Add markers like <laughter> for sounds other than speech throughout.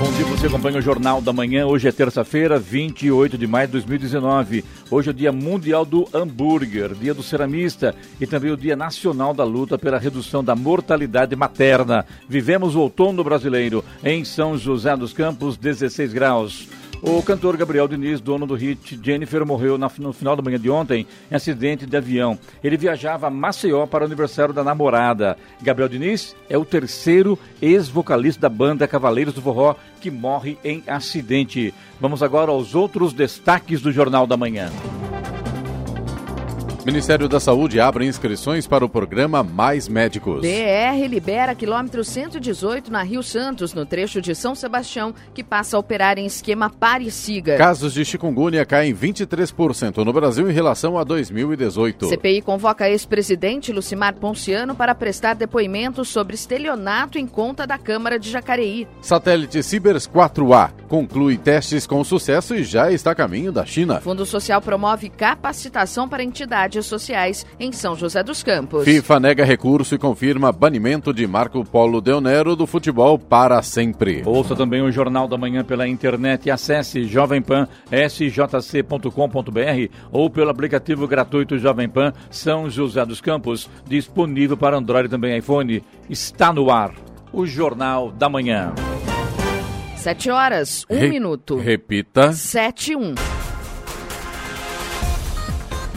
Bom dia, você acompanha o Jornal da Manhã. Hoje é terça-feira, 28 de maio de 2019. Hoje é o Dia Mundial do Hambúrguer, Dia do Ceramista e também o Dia Nacional da Luta pela Redução da Mortalidade Materna. Vivemos o outono brasileiro em São José dos Campos, 16 graus. O cantor Gabriel Diniz, dono do hit Jennifer, morreu no final da manhã de ontem em acidente de avião. Ele viajava a Maceió para o aniversário da namorada. Gabriel Diniz é o terceiro ex-vocalista da banda Cavaleiros do Forró que morre em acidente. Vamos agora aos outros destaques do Jornal da Manhã. Ministério da Saúde abre inscrições para o programa Mais Médicos. DR libera quilômetro 118 na Rio Santos, no trecho de São Sebastião, que passa a operar em esquema pare e siga. Casos de chikungunya caem 23% no Brasil em relação a 2018. CPI convoca ex-presidente Lucimar Ponciano para prestar depoimento sobre estelionato em conta da Câmara de Jacareí. Satélite Cibers 4A conclui testes com sucesso e já está a caminho da China. Fundo Social promove capacitação para entidades sociais em São José dos Campos. FIFA nega recurso e confirma banimento de Marco Polo Deonero do futebol para sempre. Ouça também o Jornal da Manhã pela internet e acesse jovempan.sjc.com.br ou pelo aplicativo gratuito Jovem Pan São José dos Campos, disponível para Android e também iPhone. Está no ar o Jornal da Manhã. Sete horas, um Re minuto. Repita. Sete, um.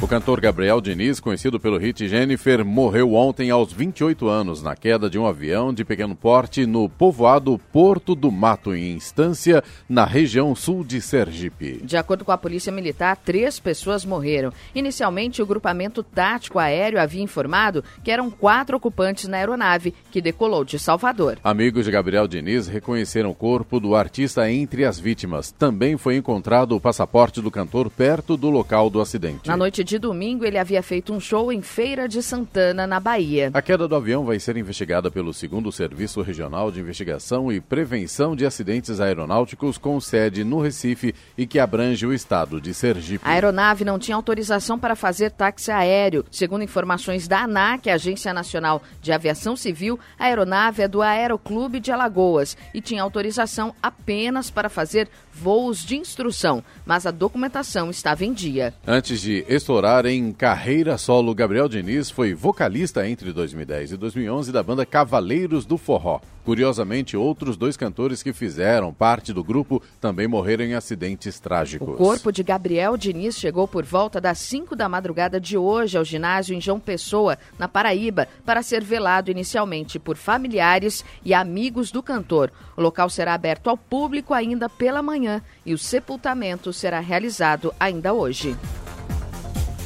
O cantor Gabriel Diniz, conhecido pelo hit Jennifer, morreu ontem aos 28 anos na queda de um avião de pequeno porte no povoado Porto do Mato, em Instância, na região sul de Sergipe. De acordo com a Polícia Militar, três pessoas morreram. Inicialmente, o grupamento tático aéreo havia informado que eram quatro ocupantes na aeronave que decolou de Salvador. Amigos de Gabriel Diniz reconheceram o corpo do artista entre as vítimas. Também foi encontrado o passaporte do cantor perto do local do acidente. Na noite de domingo, ele havia feito um show em Feira de Santana, na Bahia. A queda do avião vai ser investigada pelo segundo Serviço Regional de Investigação e Prevenção de Acidentes Aeronáuticos, com sede no Recife e que abrange o estado de Sergipe. A aeronave não tinha autorização para fazer táxi aéreo. Segundo informações da ANAC, Agência Nacional de Aviação Civil, a aeronave é do Aeroclube de Alagoas e tinha autorização apenas para fazer voos de instrução, mas a documentação estava em dia. Antes de estourar em carreira solo, Gabriel Diniz foi vocalista entre 2010 e 2011 da banda Cavaleiros do Forró. Curiosamente, outros dois cantores que fizeram parte do grupo também morreram em acidentes trágicos. O corpo de Gabriel Diniz chegou por volta das 5 da madrugada de hoje ao ginásio em João Pessoa, na Paraíba, para ser velado inicialmente por familiares e amigos do cantor. O local será aberto ao público ainda pela manhã e o sepultamento será realizado ainda hoje.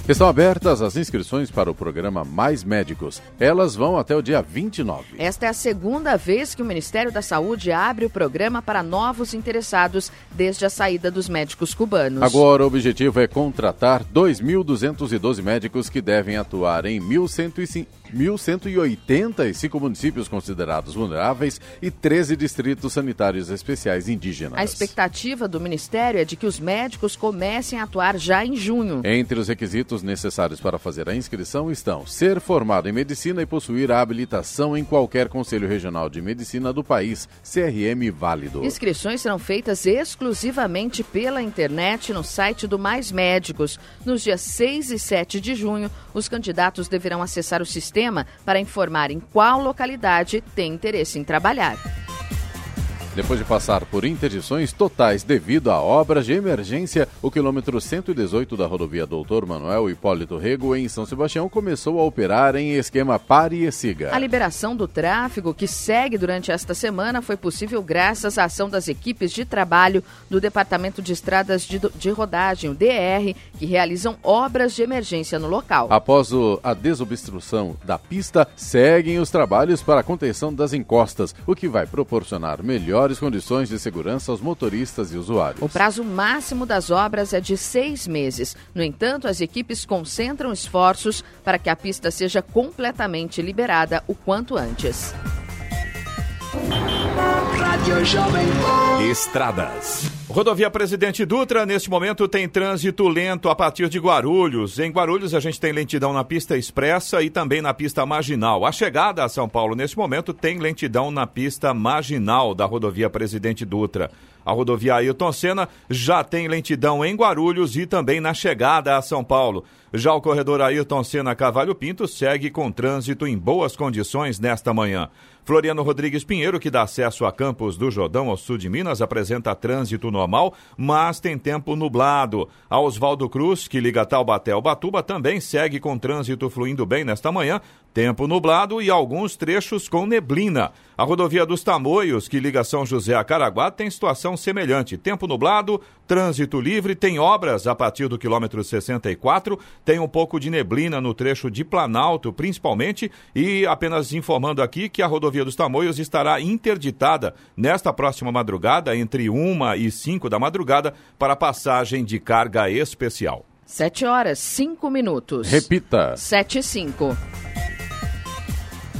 Estão abertas as inscrições para o programa Mais Médicos. Elas vão até o dia 29. Esta é a segunda vez que o Ministério da Saúde abre o programa para novos interessados desde a saída dos médicos cubanos. Agora, o objetivo é contratar 2.212 médicos que devem atuar em 1.105 1.185 municípios considerados vulneráveis e 13 distritos sanitários especiais indígenas. A expectativa do Ministério é de que os médicos comecem a atuar já em junho. Entre os requisitos necessários para fazer a inscrição estão ser formado em medicina e possuir a habilitação em qualquer Conselho Regional de Medicina do país, CRM válido. Inscrições serão feitas exclusivamente pela internet no site do Mais Médicos. Nos dias 6 e 7 de junho, os candidatos deverão acessar o sistema para informar em qual localidade tem interesse em trabalhar. Depois de passar por interdições totais devido a obras de emergência, o quilômetro 118 da rodovia Doutor Manuel Hipólito Rego, em São Sebastião, começou a operar em esquema pare e siga. A liberação do tráfego, que segue durante esta semana, foi possível graças à ação das equipes de trabalho do Departamento de Estradas de, de Rodagem, o DR, que realizam obras de emergência no local. Após o, a desobstrução da pista, seguem os trabalhos para a contenção das encostas, o que vai proporcionar melhor melhores condições de segurança aos motoristas e usuários. O prazo máximo das obras é de seis meses. No entanto, as equipes concentram esforços para que a pista seja completamente liberada o quanto antes. Estradas. Rodovia Presidente Dutra, neste momento tem trânsito lento a partir de Guarulhos. Em Guarulhos a gente tem lentidão na pista expressa e também na pista marginal. A chegada a São Paulo neste momento tem lentidão na pista marginal da rodovia Presidente Dutra. A rodovia Ailton Senna já tem lentidão em Guarulhos e também na chegada a São Paulo. Já o corredor Ailton Senna Cavalho Pinto segue com trânsito em boas condições nesta manhã. Floriano Rodrigues Pinheiro, que dá acesso a Campos do Jordão, ao sul de Minas, apresenta trânsito normal, mas tem tempo nublado. A Oswaldo Cruz, que liga Taubaté ao Batuba, também segue com trânsito fluindo bem nesta manhã, tempo nublado e alguns trechos com neblina. A rodovia dos Tamoios, que liga São José a Caraguá, tem situação semelhante. Tempo nublado, trânsito livre, tem obras a partir do quilômetro 64, tem um pouco de neblina no trecho de Planalto, principalmente, e apenas informando aqui que a rodovia dos Tamoios estará interditada nesta próxima madrugada, entre 1 e 5 da madrugada, para passagem de carga especial. 7 horas, 5 minutos. Repita. 7 e 5.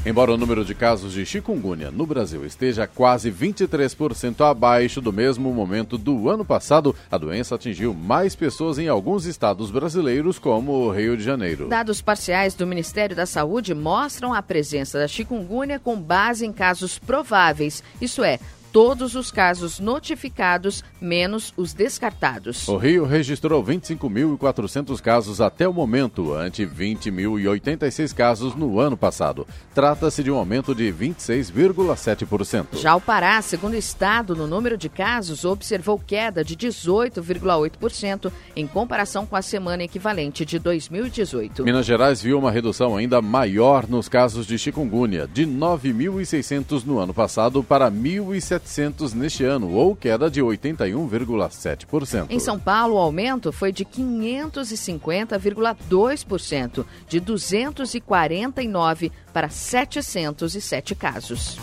Embora o número de casos de chikungunya no Brasil esteja quase 23% abaixo do mesmo momento do ano passado, a doença atingiu mais pessoas em alguns estados brasileiros, como o Rio de Janeiro. Dados parciais do Ministério da Saúde mostram a presença da chikungunya com base em casos prováveis, isso é, todos os casos notificados, menos os descartados. O Rio registrou 25.400 casos até o momento, ante 20.086 casos no ano passado. Trata-se de um aumento de 26,7%. Já o Pará, segundo o estado, no número de casos, observou queda de 18,8% em comparação com a semana equivalente de 2018. Minas Gerais viu uma redução ainda maior nos casos de chikungunya, de 9.600 no ano passado para 1.700 700 neste ano, ou queda de 81,7%. Em São Paulo, o aumento foi de 550,2%, de 249 para 707 casos.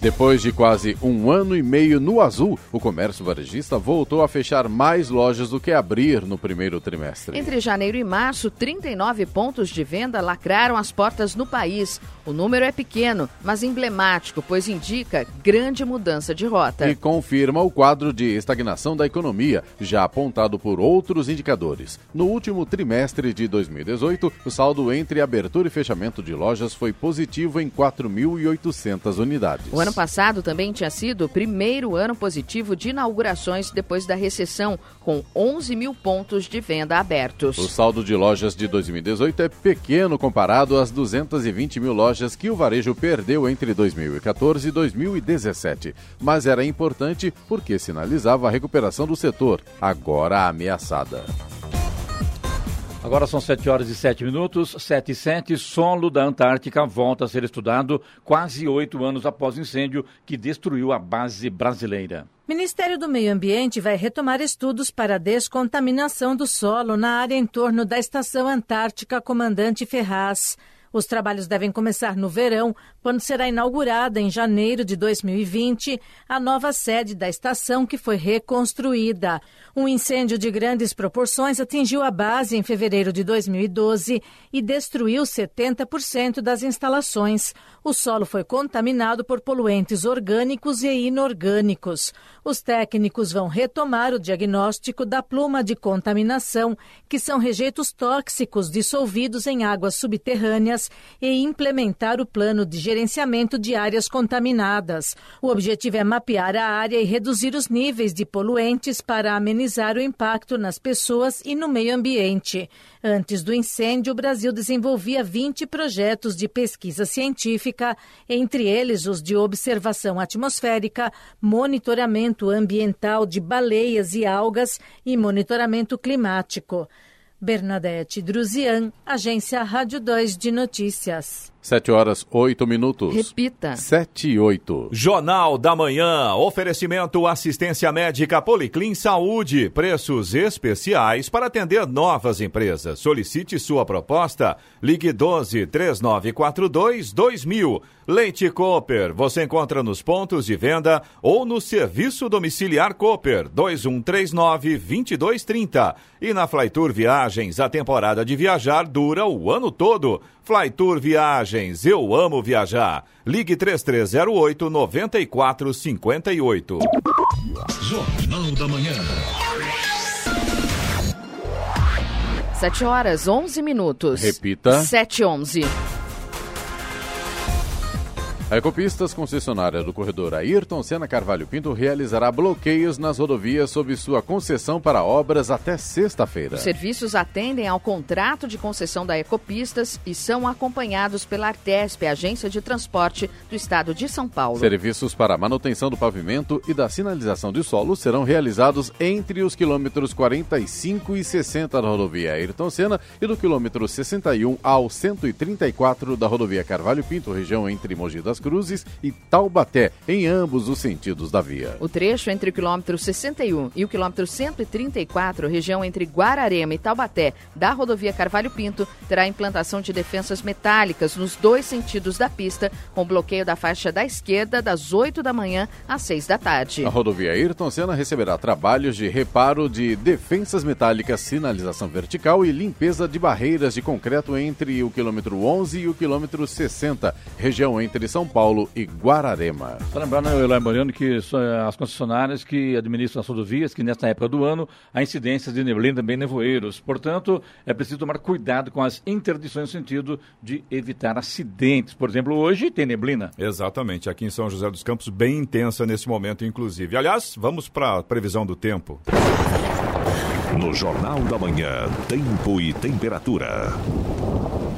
Depois de quase um ano e meio no azul, o comércio varejista voltou a fechar mais lojas do que abrir no primeiro trimestre. Entre janeiro e março, 39 pontos de venda lacraram as portas no país. O número é pequeno, mas emblemático, pois indica grande mudança de rota. E confirma o quadro de estagnação da economia, já apontado por outros indicadores. No último trimestre de 2018, o saldo entre abertura e fechamento de lojas foi positivo em 4.800 unidades. O ano passado também tinha sido o primeiro ano positivo de inaugurações depois da recessão, com 11 mil pontos de venda abertos. O saldo de lojas de 2018 é pequeno comparado às 220 mil lojas que o varejo perdeu entre 2014 e 2017, mas era importante porque sinalizava a recuperação do setor, agora ameaçada. Agora são 7 horas e 7 minutos, 7 e 7. Solo da Antártica volta a ser estudado quase oito anos após o incêndio que destruiu a base brasileira. Ministério do Meio Ambiente vai retomar estudos para a descontaminação do solo na área em torno da Estação Antártica Comandante Ferraz. Os trabalhos devem começar no verão, quando será inaugurada, em janeiro de 2020, a nova sede da estação que foi reconstruída. Um incêndio de grandes proporções atingiu a base em fevereiro de 2012 e destruiu 70% das instalações. O solo foi contaminado por poluentes orgânicos e inorgânicos. Os técnicos vão retomar o diagnóstico da pluma de contaminação, que são rejeitos tóxicos dissolvidos em águas subterrâneas, e implementar o plano de gerenciamento de áreas contaminadas. O objetivo é mapear a área e reduzir os níveis de poluentes para amenizar o impacto nas pessoas e no meio ambiente. Antes do incêndio, o Brasil desenvolvia 20 projetos de pesquisa científica, entre eles os de observação atmosférica, monitoramento ambiental de baleias e algas e monitoramento climático. Bernadette Druzian, Agência Rádio 2 de Notícias. 7 horas 8 minutos. Repita. 7 e 8. Jornal da Manhã. Oferecimento assistência médica Policlin Saúde. Preços especiais para atender novas empresas. Solicite sua proposta. Ligue 12 3942 2000. Leite Cooper. Você encontra nos pontos de venda ou no serviço domiciliar Cooper 2139 2230. E na Flytour Viagens, a temporada de viajar dura o ano todo. Flytour Viagens, eu amo viajar. Ligue 3308 9458. Jornal da Manhã. 7 horas 11 minutos. Repita. 7 11. A Ecopistas, concessionária do corredor Ayrton Senna Carvalho Pinto, realizará bloqueios nas rodovias sob sua concessão para obras até sexta-feira. Os serviços atendem ao contrato de concessão da Ecopistas e são acompanhados pela Artesp, Agência de Transporte do Estado de São Paulo. Serviços para manutenção do pavimento e da sinalização de solo serão realizados entre os quilômetros 45 e 60 da rodovia Ayrton Senna e do quilômetro 61 ao 134 da rodovia Carvalho Pinto, região entre Mogi das Cruzes e Taubaté, em ambos os sentidos da via. O trecho entre o quilômetro 61 e o quilômetro 134, região entre Guararema e Taubaté, da rodovia Carvalho Pinto, terá implantação de defensas metálicas nos dois sentidos da pista, com bloqueio da faixa da esquerda das 8 da manhã às 6 da tarde. A rodovia Ayrton Senna receberá trabalhos de reparo de defensas metálicas, sinalização vertical e limpeza de barreiras de concreto entre o quilômetro 11 e o quilômetro 60, região entre São Paulo e Guararema. Só lembrando, Eloy Mariano, que as concessionárias que administram as rodovias, que nesta época do ano há incidências de neblina também nevoeiros. Portanto, é preciso tomar cuidado com as interdições no sentido de evitar acidentes. Por exemplo, hoje tem neblina. Exatamente, aqui em São José dos Campos, bem intensa nesse momento, inclusive. Aliás, vamos para a previsão do tempo. No Jornal da Manhã, tempo e temperatura.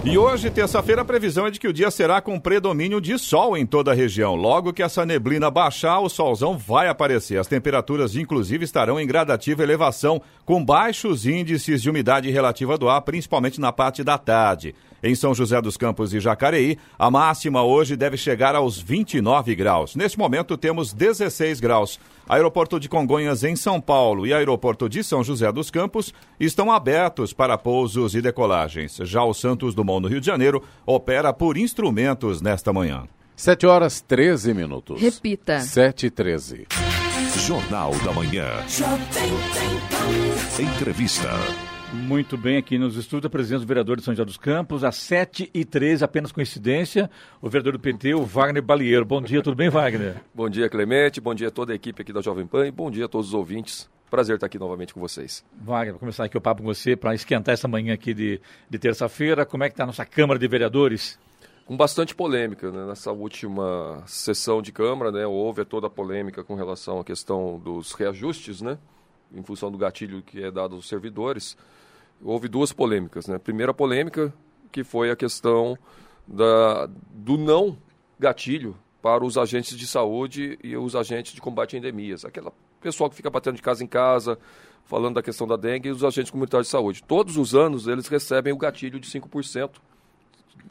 E hoje, terça-feira, a previsão é de que o dia será com predomínio de sol em toda a região. Logo que essa neblina baixar, o solzão vai aparecer. As temperaturas, inclusive, estarão em gradativa elevação, com baixos índices de umidade relativa do ar, principalmente na parte da tarde. Em São José dos Campos e Jacareí, a máxima hoje deve chegar aos 29 graus. Neste momento, temos 16 graus. Aeroporto de Congonhas em São Paulo e Aeroporto de São José dos Campos estão abertos para pousos e decolagens. Já o Santos Dumont no Rio de Janeiro opera por instrumentos nesta manhã. 7 horas 13 minutos. Repita. 7 e 13. Jornal da Manhã. Entrevista. Muito bem, aqui nos estúdios, a presença do vereador de São José dos Campos, às 7h13, apenas coincidência, o vereador do PT, o Wagner Balieiro. Bom dia, tudo bem, Wagner? <laughs> Bom dia, Clemente, bom dia a toda a equipe aqui da Jovem Pan e bom dia a todos os ouvintes. Prazer estar aqui novamente com vocês. Wagner, vou começar aqui o papo com você para esquentar essa manhã aqui de, de terça-feira. Como é que está a nossa Câmara de Vereadores? Com bastante polêmica, né? nessa última sessão de Câmara, né? houve toda a polêmica com relação à questão dos reajustes, né? em função do gatilho que é dado aos servidores houve duas polêmicas. Né? Primeira polêmica, que foi a questão da, do não gatilho para os agentes de saúde e os agentes de combate a endemias. Aquela pessoal que fica batendo de casa em casa, falando da questão da dengue, e os agentes comunitários de saúde. Todos os anos eles recebem o gatilho de 5%.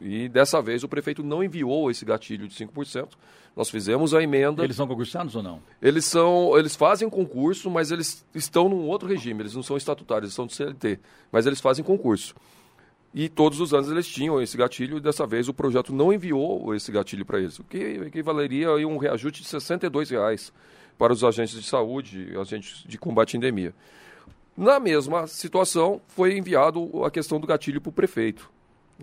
E dessa vez o prefeito não enviou esse gatilho de 5%. Nós fizemos a emenda. Eles são concursados ou não? Eles são, eles fazem concurso, mas eles estão num outro regime, eles não são estatutários, eles são do CLT, mas eles fazem concurso. E todos os anos eles tinham esse gatilho e dessa vez o projeto não enviou esse gatilho para eles, o que equivaleria a um reajuste de 62 reais para os agentes de saúde, agentes de combate à endemia. Na mesma situação, foi enviado a questão do gatilho para o prefeito,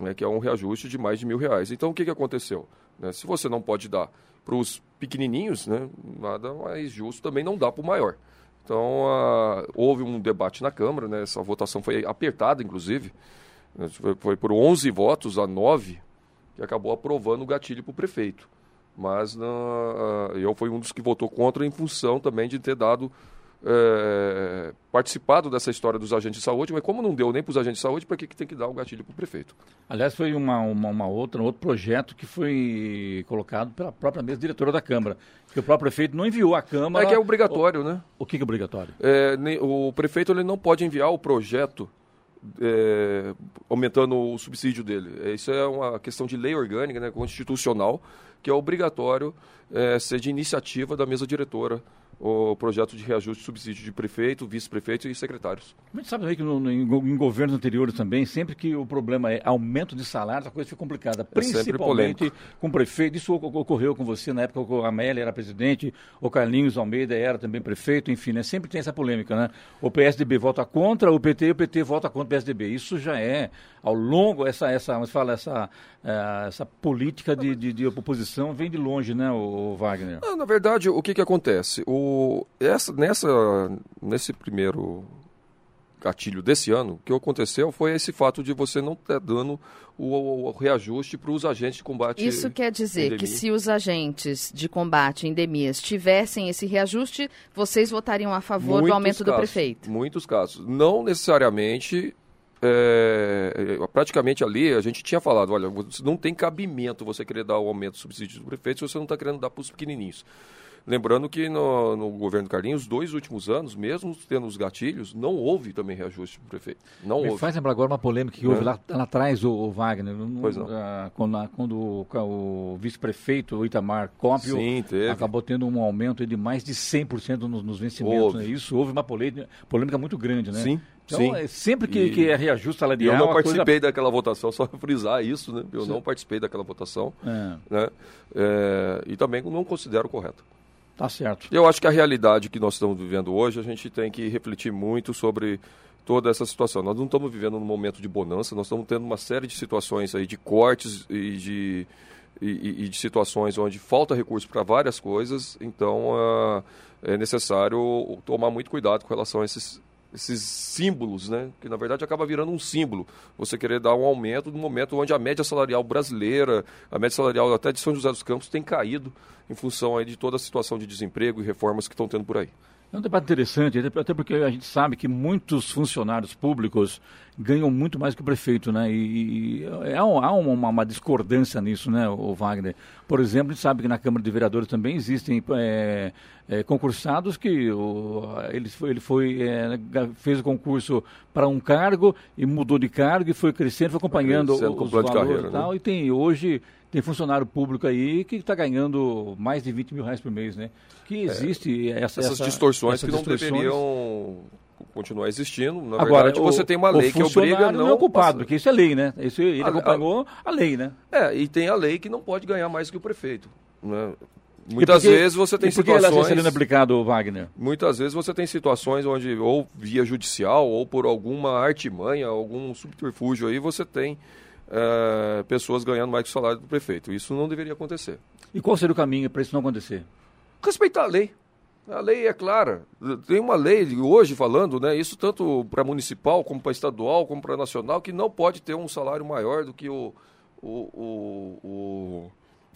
né, que é um reajuste de mais de mil reais. Então, o que, que aconteceu? Né, se você não pode dar para os pequenininhos, né, nada mais justo também não dá para o maior. Então, uh, houve um debate na Câmara, né, essa votação foi apertada, inclusive, né, foi, foi, por 11 votos a 9, que acabou aprovando o gatilho para o prefeito. Mas uh, eu fui um dos que votou contra em função também de ter dado é, participado dessa história dos agentes de saúde, mas como não deu nem para os agentes de saúde, para que, que tem que dar o gatilho para o prefeito? Aliás, foi uma, uma, uma, outra, um outro projeto que foi colocado pela própria mesa diretora da Câmara, que o próprio prefeito não enviou à Câmara... É que é obrigatório, o, né? O que, que é obrigatório? É, o prefeito ele não pode enviar o projeto é, aumentando o subsídio dele. Isso é uma questão de lei orgânica, né, constitucional, que é obrigatório é, ser de iniciativa da mesa diretora o projeto de reajuste de subsídio de prefeito, vice-prefeito e secretários. A gente sabe também que no, em, em, governos anteriores também, sempre que o problema é aumento de salário, a coisa fica complicada. É principalmente com prefeito. Isso ocorreu com você na época que a Amélia era presidente, o Carlinhos Almeida era também prefeito, enfim, né? sempre tem essa polêmica, né? O PSDB vota contra o PT e o PT vota contra o PSDB. Isso já é, ao longo, essa, essa, falar, essa, é, essa política de, de, de, oposição vem de longe, né, o, Wagner? Não, na verdade, o que, que acontece? O essa, nessa, nesse primeiro gatilho desse ano, o que aconteceu foi esse fato de você não estar dando o, o reajuste para os agentes de combate. Isso quer dizer que se os agentes de combate em endemias tivessem esse reajuste, vocês votariam a favor muitos do aumento casos, do prefeito? Muitos casos. Não necessariamente. É, praticamente ali a gente tinha falado, olha, não tem cabimento você querer dar o aumento do subsídio do prefeito se você não está querendo dar para os pequenininhos. Lembrando que no, no governo Carlinhos, os dois últimos anos, mesmo tendo os gatilhos, não houve também reajuste para o prefeito. Não Me houve. faz lembrar agora uma polêmica que houve é. lá, lá, atrás, o, o Wagner. Pois não. Uh, quando, quando o, vice-prefeito, Itamar Cópio, acabou tendo um aumento de mais de 100% nos, nos vencimentos. Né? Isso houve uma polêmica, polêmica muito grande, né? Sim. Então, Sim. É sempre que, e... que é reajuste salarial. Eu não participei coisa... daquela votação, só <laughs> frisar isso, né? Eu Sim. não participei daquela votação. É. Né? É, e também não considero correto. Tá certo. Eu acho que a realidade que nós estamos vivendo hoje, a gente tem que refletir muito sobre toda essa situação. Nós não estamos vivendo num momento de bonança, nós estamos tendo uma série de situações aí de cortes e de, e, e de situações onde falta recurso para várias coisas, então uh, é necessário tomar muito cuidado com relação a esses, esses símbolos, né? Que na verdade acaba virando um símbolo. Você querer dar um aumento no momento onde a média salarial brasileira, a média salarial até de São José dos Campos tem caído em função aí de toda a situação de desemprego e reformas que estão tendo por aí. É um debate interessante, até porque a gente sabe que muitos funcionários públicos ganham muito mais que o prefeito, né? E, e há, uma, uma, discordância nisso, né, o Wagner? Por exemplo, a gente sabe que na Câmara de Vereadores também existem é, é, concursados que o, ele, foi, ele foi é, fez o concurso para um cargo e mudou de cargo e foi crescendo, foi acompanhando crescendo os valores carreira, e tal. Né? E tem hoje tem funcionário público aí que está ganhando mais de 20 mil reais por mês, né? Que é, existe é, essa, essas essa, distorções essa que não deveriam continuar existindo. Na Agora, verdade, o, você tem uma lei que obriga não... não é ocupado, porque isso é lei, né? Isso, ele a, acompanhou a, a, lei, né? É, e tem a lei que não pode ganhar mais que o prefeito. Né? Muitas porque, vezes você tem situações. Por que ela está aplicado, Wagner? Muitas vezes você tem situações onde, ou via judicial, ou por alguma artimanha, algum subterfúgio aí, você tem é, pessoas ganhando mais que o salário do prefeito. Isso não deveria acontecer. E qual seria o caminho para isso não acontecer? Respeitar a lei. A lei é clara. Tem uma lei hoje falando, né, isso tanto para municipal, como para estadual, como para nacional, que não pode ter um salário maior do que o, o, o,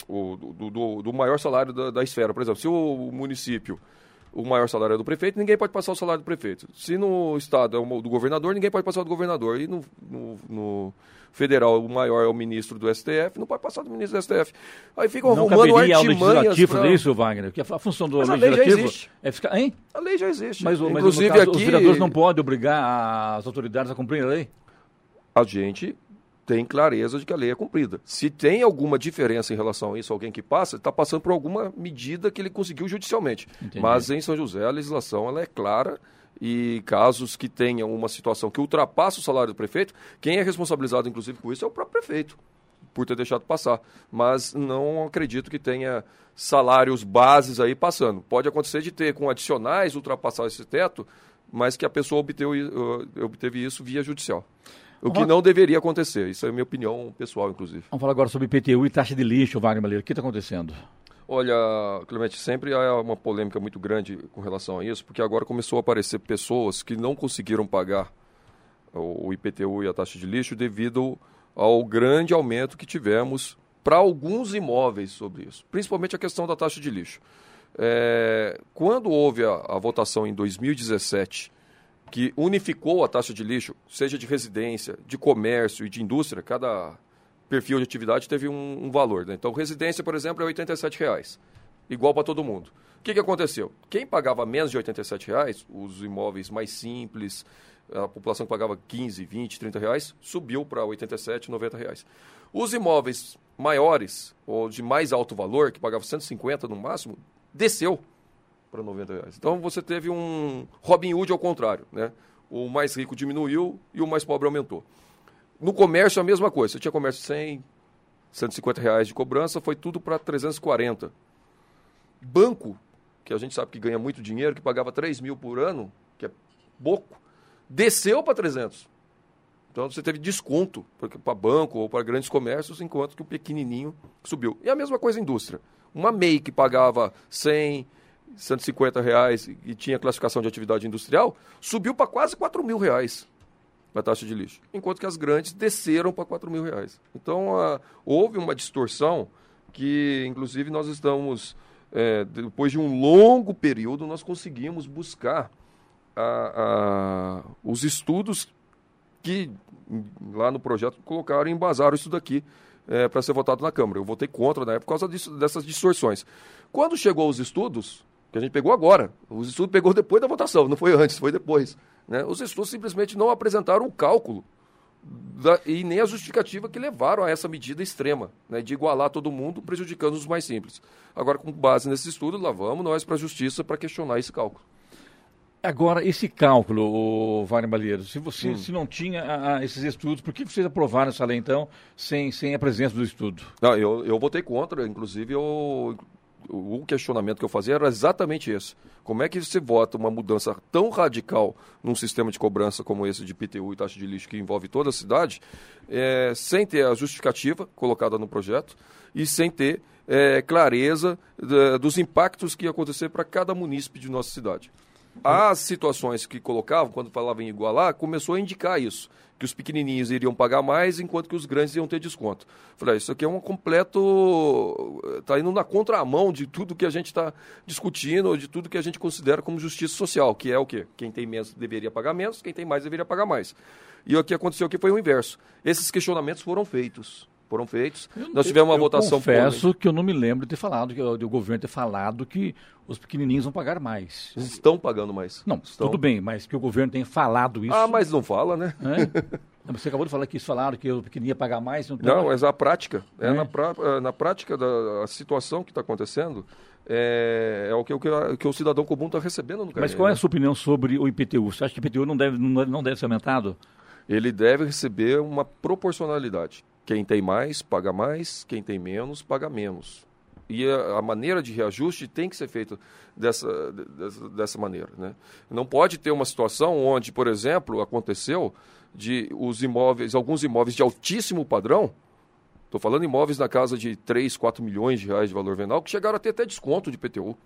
o do, do, do, maior salário da, da, esfera. Por exemplo, se o município, o maior salário é do prefeito, ninguém pode passar o salário do prefeito. Se no estado é o do governador, ninguém pode passar do governador. E no, no, no federal, o maior é o ministro do STF, não pode passar do ministro do STF. Aí ficam não arrumando artimanhas... Não pra... isso, Wagner? Porque a função do mas legislativo é ficar... Hein? A lei já existe. Mas, Inclusive mas caso, aqui... os vereadores não podem obrigar as autoridades a cumprir a lei? A gente tem clareza de que a lei é cumprida. Se tem alguma diferença em relação a isso, alguém que passa, está passando por alguma medida que ele conseguiu judicialmente. Entendi. Mas em São José a legislação ela é clara e casos que tenham uma situação que ultrapassa o salário do prefeito, quem é responsabilizado, inclusive, por isso é o próprio prefeito, por ter deixado passar. Mas não acredito que tenha salários bases aí passando. Pode acontecer de ter, com adicionais, ultrapassar esse teto, mas que a pessoa obteve, uh, obteve isso via judicial. O que não deveria acontecer. Isso é a minha opinião pessoal, inclusive. Vamos falar agora sobre IPTU e taxa de lixo, Wagner Maleiro. O que está acontecendo? Olha, Clemente, sempre há uma polêmica muito grande com relação a isso, porque agora começou a aparecer pessoas que não conseguiram pagar o IPTU e a taxa de lixo devido ao grande aumento que tivemos para alguns imóveis sobre isso, principalmente a questão da taxa de lixo. É, quando houve a, a votação em 2017 que unificou a taxa de lixo, seja de residência, de comércio e de indústria, cada perfil de atividade teve um, um valor. Né? Então, residência, por exemplo, é 87 reais, igual para todo mundo. O que, que aconteceu? Quem pagava menos de 87 reais, os imóveis mais simples, a população que pagava 15, 20, 30 reais, subiu para 87, 90 reais. Os imóveis maiores ou de mais alto valor, que pagava 150 no máximo, desceu para 90 reais. Então você teve um Robin Hood ao contrário, né? O mais rico diminuiu e o mais pobre aumentou. No comércio a mesma coisa. Você tinha comércio de 100, 150 reais de cobrança, foi tudo para 340. Banco, que a gente sabe que ganha muito dinheiro, que pagava 3 mil por ano, que é pouco, desceu para 300. Então você teve desconto para banco ou para grandes comércios, enquanto que o pequenininho subiu. E a mesma coisa a indústria. Uma MEI que pagava 100, 150 reais e tinha classificação de atividade industrial, subiu para quase 4 mil reais a taxa de lixo, enquanto que as grandes desceram para 4 mil reais. Então, a, houve uma distorção que, inclusive, nós estamos, é, depois de um longo período, nós conseguimos buscar a, a, os estudos que lá no projeto colocaram e embasaram isso daqui é, para ser votado na Câmara. Eu votei contra na época por causa disso, dessas distorções. Quando chegou os estudos, que a gente pegou agora, os estudos pegou depois da votação, não foi antes, foi depois. Né? Os estudos simplesmente não apresentaram o cálculo da, e nem a justificativa que levaram a essa medida extrema, né, de igualar todo mundo, prejudicando os mais simples. Agora, com base nesse estudo, lá vamos nós para a justiça para questionar esse cálculo. Agora, esse cálculo, o Wagner Balheiro, se você hum. se não tinha a, a, esses estudos, por que vocês aprovaram essa lei, então, sem, sem a presença do estudo? Não, eu, eu votei contra, inclusive eu o questionamento que eu fazia era exatamente esse. Como é que se vota uma mudança tão radical num sistema de cobrança como esse de PTU e taxa de lixo que envolve toda a cidade, é, sem ter a justificativa colocada no projeto e sem ter é, clareza de, dos impactos que ia acontecer para cada munícipe de nossa cidade. As situações que colocavam, quando falavam em igualar, começou a indicar isso que os pequenininhos iriam pagar mais, enquanto que os grandes iam ter desconto. Falei, ah, isso aqui é um completo. Está indo na contramão de tudo que a gente está discutindo, de tudo que a gente considera como justiça social, que é o quê? Quem tem menos deveria pagar menos, quem tem mais deveria pagar mais. E o que aconteceu aqui foi o inverso. Esses questionamentos foram feitos foram feitos. Eu, Nós tivemos uma eu votação. Confesso que eu não me lembro de ter falado, que o governo ter falado que os pequenininhos vão pagar mais. Estão pagando mais. Não, Estão. tudo bem, mas que o governo tenha falado isso. Ah, mas não fala, né? É? <laughs> Você acabou de falar que isso falaram que o pequenininho ia pagar mais. Não, não mas a prática. É, é. Na, pra, é, na prática da situação que está acontecendo. É, é, o que, o que, que, o cidadão comum está recebendo no Mas qual é a sua opinião sobre o IPTU? Você acha que o IPTU não deve, não, não deve ser aumentado? Ele deve receber uma proporcionalidade. Quem tem mais, paga mais, quem tem menos, paga menos. E a, a maneira de reajuste tem que ser feita dessa, dessa, dessa maneira. Né? Não pode ter uma situação onde, por exemplo, aconteceu de os imóveis, alguns imóveis de altíssimo padrão, estou falando imóveis na casa de 3, 4 milhões de reais de valor venal, que chegaram a ter até desconto de PTU.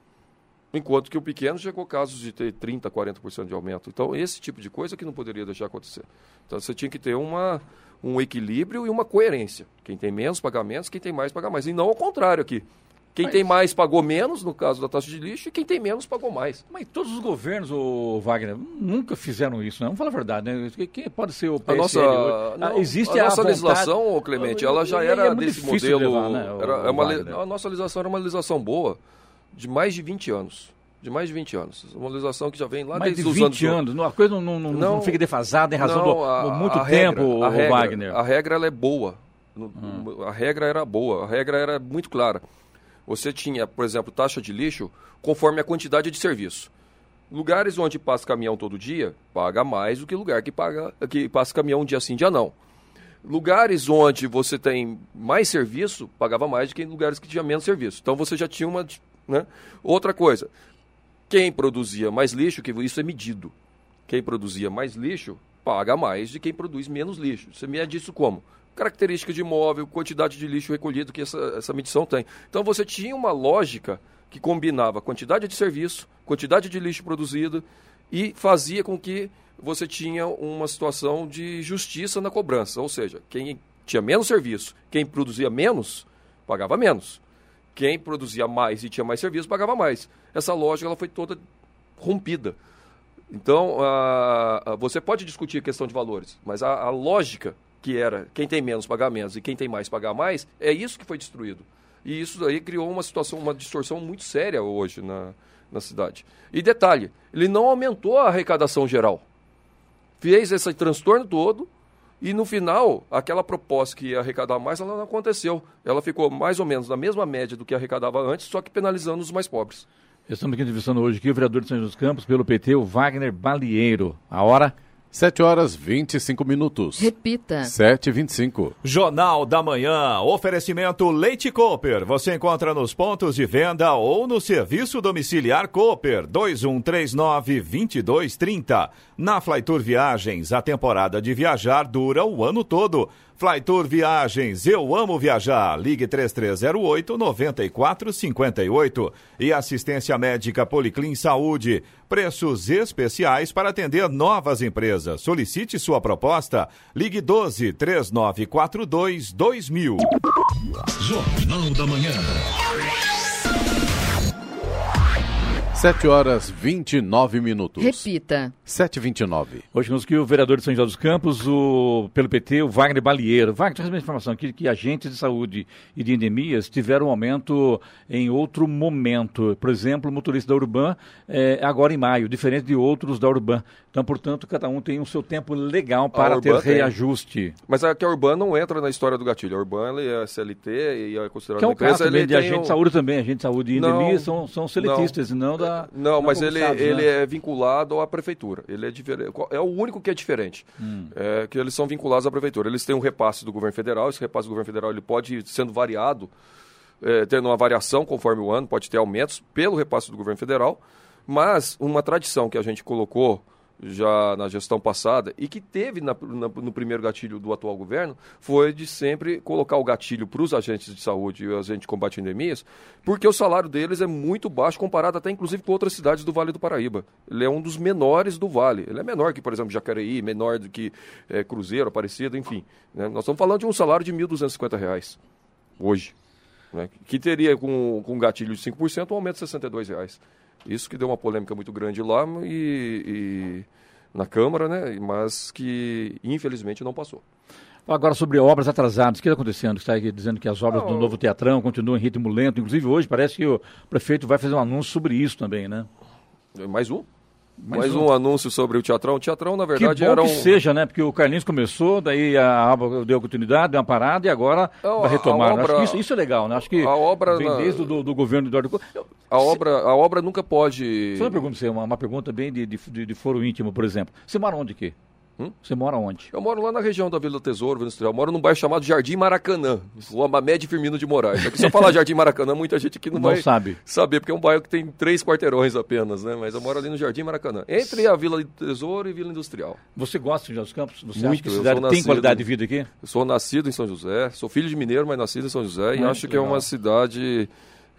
Enquanto que o pequeno chegou casos de ter 30%, 40% de aumento. Então, esse tipo de coisa que não poderia deixar acontecer. Então, você tinha que ter uma, um equilíbrio e uma coerência. Quem tem menos paga menos, quem tem mais paga mais. E não ao contrário aqui. Quem Mas... tem mais pagou menos, no caso da taxa de lixo, e quem tem menos pagou mais. Mas todos os governos, o Wagner, nunca fizeram isso, né? Vamos falar a verdade, né? Quem pode ser o PSL? A nossa, ah, não, existe a, nossa vontade... legislação, Clemente, ela já era é desse modelo. De levar, né, era, é uma, a nossa legislação era uma legislação boa de mais de 20 anos de mais de 20 anos. Uma legislação que já vem lá mais desde de 20 anos. anos. A coisa não, não, não, não, fica defasada em razão do, a, muito a tempo, regra, a regra, Wagner. A regra ela é boa. Hum. A regra era boa, a regra era muito clara. Você tinha, por exemplo, taxa de lixo conforme a quantidade de serviço. Lugares onde passa caminhão todo dia, paga mais do que lugar que, paga, que passa caminhão um dia sim, dia não. Lugares onde você tem mais serviço, pagava mais do que em lugares que tinha menos serviço. Então você já tinha uma. Né? Outra coisa, quem produzia mais lixo, que isso é medido, quem produzia mais lixo paga mais de quem produz menos lixo. Você mede isso como? Característica de imóvel, quantidade de lixo recolhido que essa, essa medição tem. Então você tinha uma lógica que combinava quantidade de serviço, quantidade de lixo produzido e fazia com que você tinha uma situação de justiça na cobrança. Ou seja, quem tinha menos serviço, quem produzia menos, pagava menos. Quem produzia mais e tinha mais serviço pagava mais. Essa lógica ela foi toda rompida. Então, uh, você pode discutir a questão de valores, mas a, a, lógica que era quem tem menos pagar menos e quem tem mais pagar mais, é isso que foi destruído. E isso daí criou uma situação, uma distorção muito séria hoje na, na cidade. E detalhe, ele não aumentou a arrecadação geral. Fez esse transtorno todo, E no final, aquela proposta que ia arrecadar mais, ela não aconteceu. Ela ficou mais ou menos na mesma média do que arrecadava antes, só que penalizando os mais pobres. Estamos aqui entrevistando hoje aqui o vereador de São José dos Campos pelo PT, o Wagner Balieiro. A hora? 7 horas 25 minutos. Repita. 7 e 25. Jornal da Manhã. Oferecimento Leite Cooper. Você encontra nos pontos de venda ou no serviço domiciliar Cooper 2139-2230. Na Flytour Viagens, a temporada de viajar dura o ano todo. Flytour Viagens, eu amo viajar. Ligue 3308-9458. E assistência médica Policlin Saúde. Preços especiais para atender novas empresas. Solicite sua proposta. Ligue 12 3942 2000. Jornal da Manhã. 7 horas 29 minutos. Repita. 7 e 29. Hoje nos que o vereador de São José dos Campos, o, pelo PT, o Wagner Balieiro. Wagner, eu uma informação aqui que agentes de saúde e de endemias tiveram um aumento em outro momento. Por exemplo, o motorista da Urban é, agora em maio, diferente de outros da Urban. Então, portanto, cada um tem o seu tempo legal para ter tem. reajuste. Mas é que a Urban não entra na história do gatilho. A Urban ele é CLT e é considerada Que é um empresa. caso também de agente um- de saúde também. Agente de saúde e Não, endemias são, são seletistas, e não da. Não, mas ele, concursados, ele né? é vinculado à prefeitura. Ele é diferente. É o único que é diferente. Hum. É que eles são vinculados à prefeitura. Eles têm um repasse do governo federal. Esse repasse do governo federal ele pode ir sendo variado, é, tendo uma variação conforme o ano, pode ter aumentos pelo repasse do governo federal. Mas uma tradição que a gente colocou já na gestão passada e que teve na- na- no primeiro gatilho do atual governo foi de sempre colocar o gatilho para os agentes de saúde e os agentes de combate a endemias, porque o salário deles é muito baixo comparado até inclusive com outras cidades do Vale do Paraíba. Ele é um dos menores do Vale. Ele é menor que, por exemplo, Jacareí, menor do que eh, Cruzeiro, Aparecida, enfim. né? Nós estamos falando de um salário de 1.250 reais hoje né, que teria com, com gatilho de 5% um aumento de 62 reais. Isso que deu uma polêmica muito grande lá e, e na Câmara, né, mas que infelizmente não passou. Agora, sobre obras atrasadas, o que está acontecendo? Você está dizendo que as obras do Não. novo teatrão continuam em ritmo lento. Inclusive, hoje parece que o prefeito vai fazer um anúncio sobre isso também, né? Mais um? Mais Mais, um. um. anúncio sobre o Teatrão. O Teatrão, na Que verdade, bom era um... que seja, né? Porque o Carlinhos começou, daí a obra deu oportunidade, deu uma parada e agora Não, vai retomar. obra- que isso, isso é legal, né? Acho que a obra vem na- desde o do, do governo do Eduardo. A obra, a obra nunca pode... Só uma pergunta uma, uma pergunta bem de, de, de- de foro íntimo, por exemplo. Você mora onde aqui? Hum? Você mora onde? Eu moro lá na região da Vila Tesouro, Vila Industrial. Eu moro num bairro chamado Jardim Maracanã, Rua Mamed Firmino de Moraes. Só que se eu falar Jardim Maracanã, muita gente aqui não, Não vai sabe. saber, porque é um bairro que tem três quarteirões apenas, né? Mas eu moro ali no Jardim Maracanã, entre a Vila Tesouro e Vila Industrial. Você gosta de São José dos Campos? Você acha Muito, que a cidade sou tem nascido- qualidade de vida aqui? Eu sou nascido em São José, sou filho de mineiro, mas nascido em São José, e Muito acho que é legal. uma cidade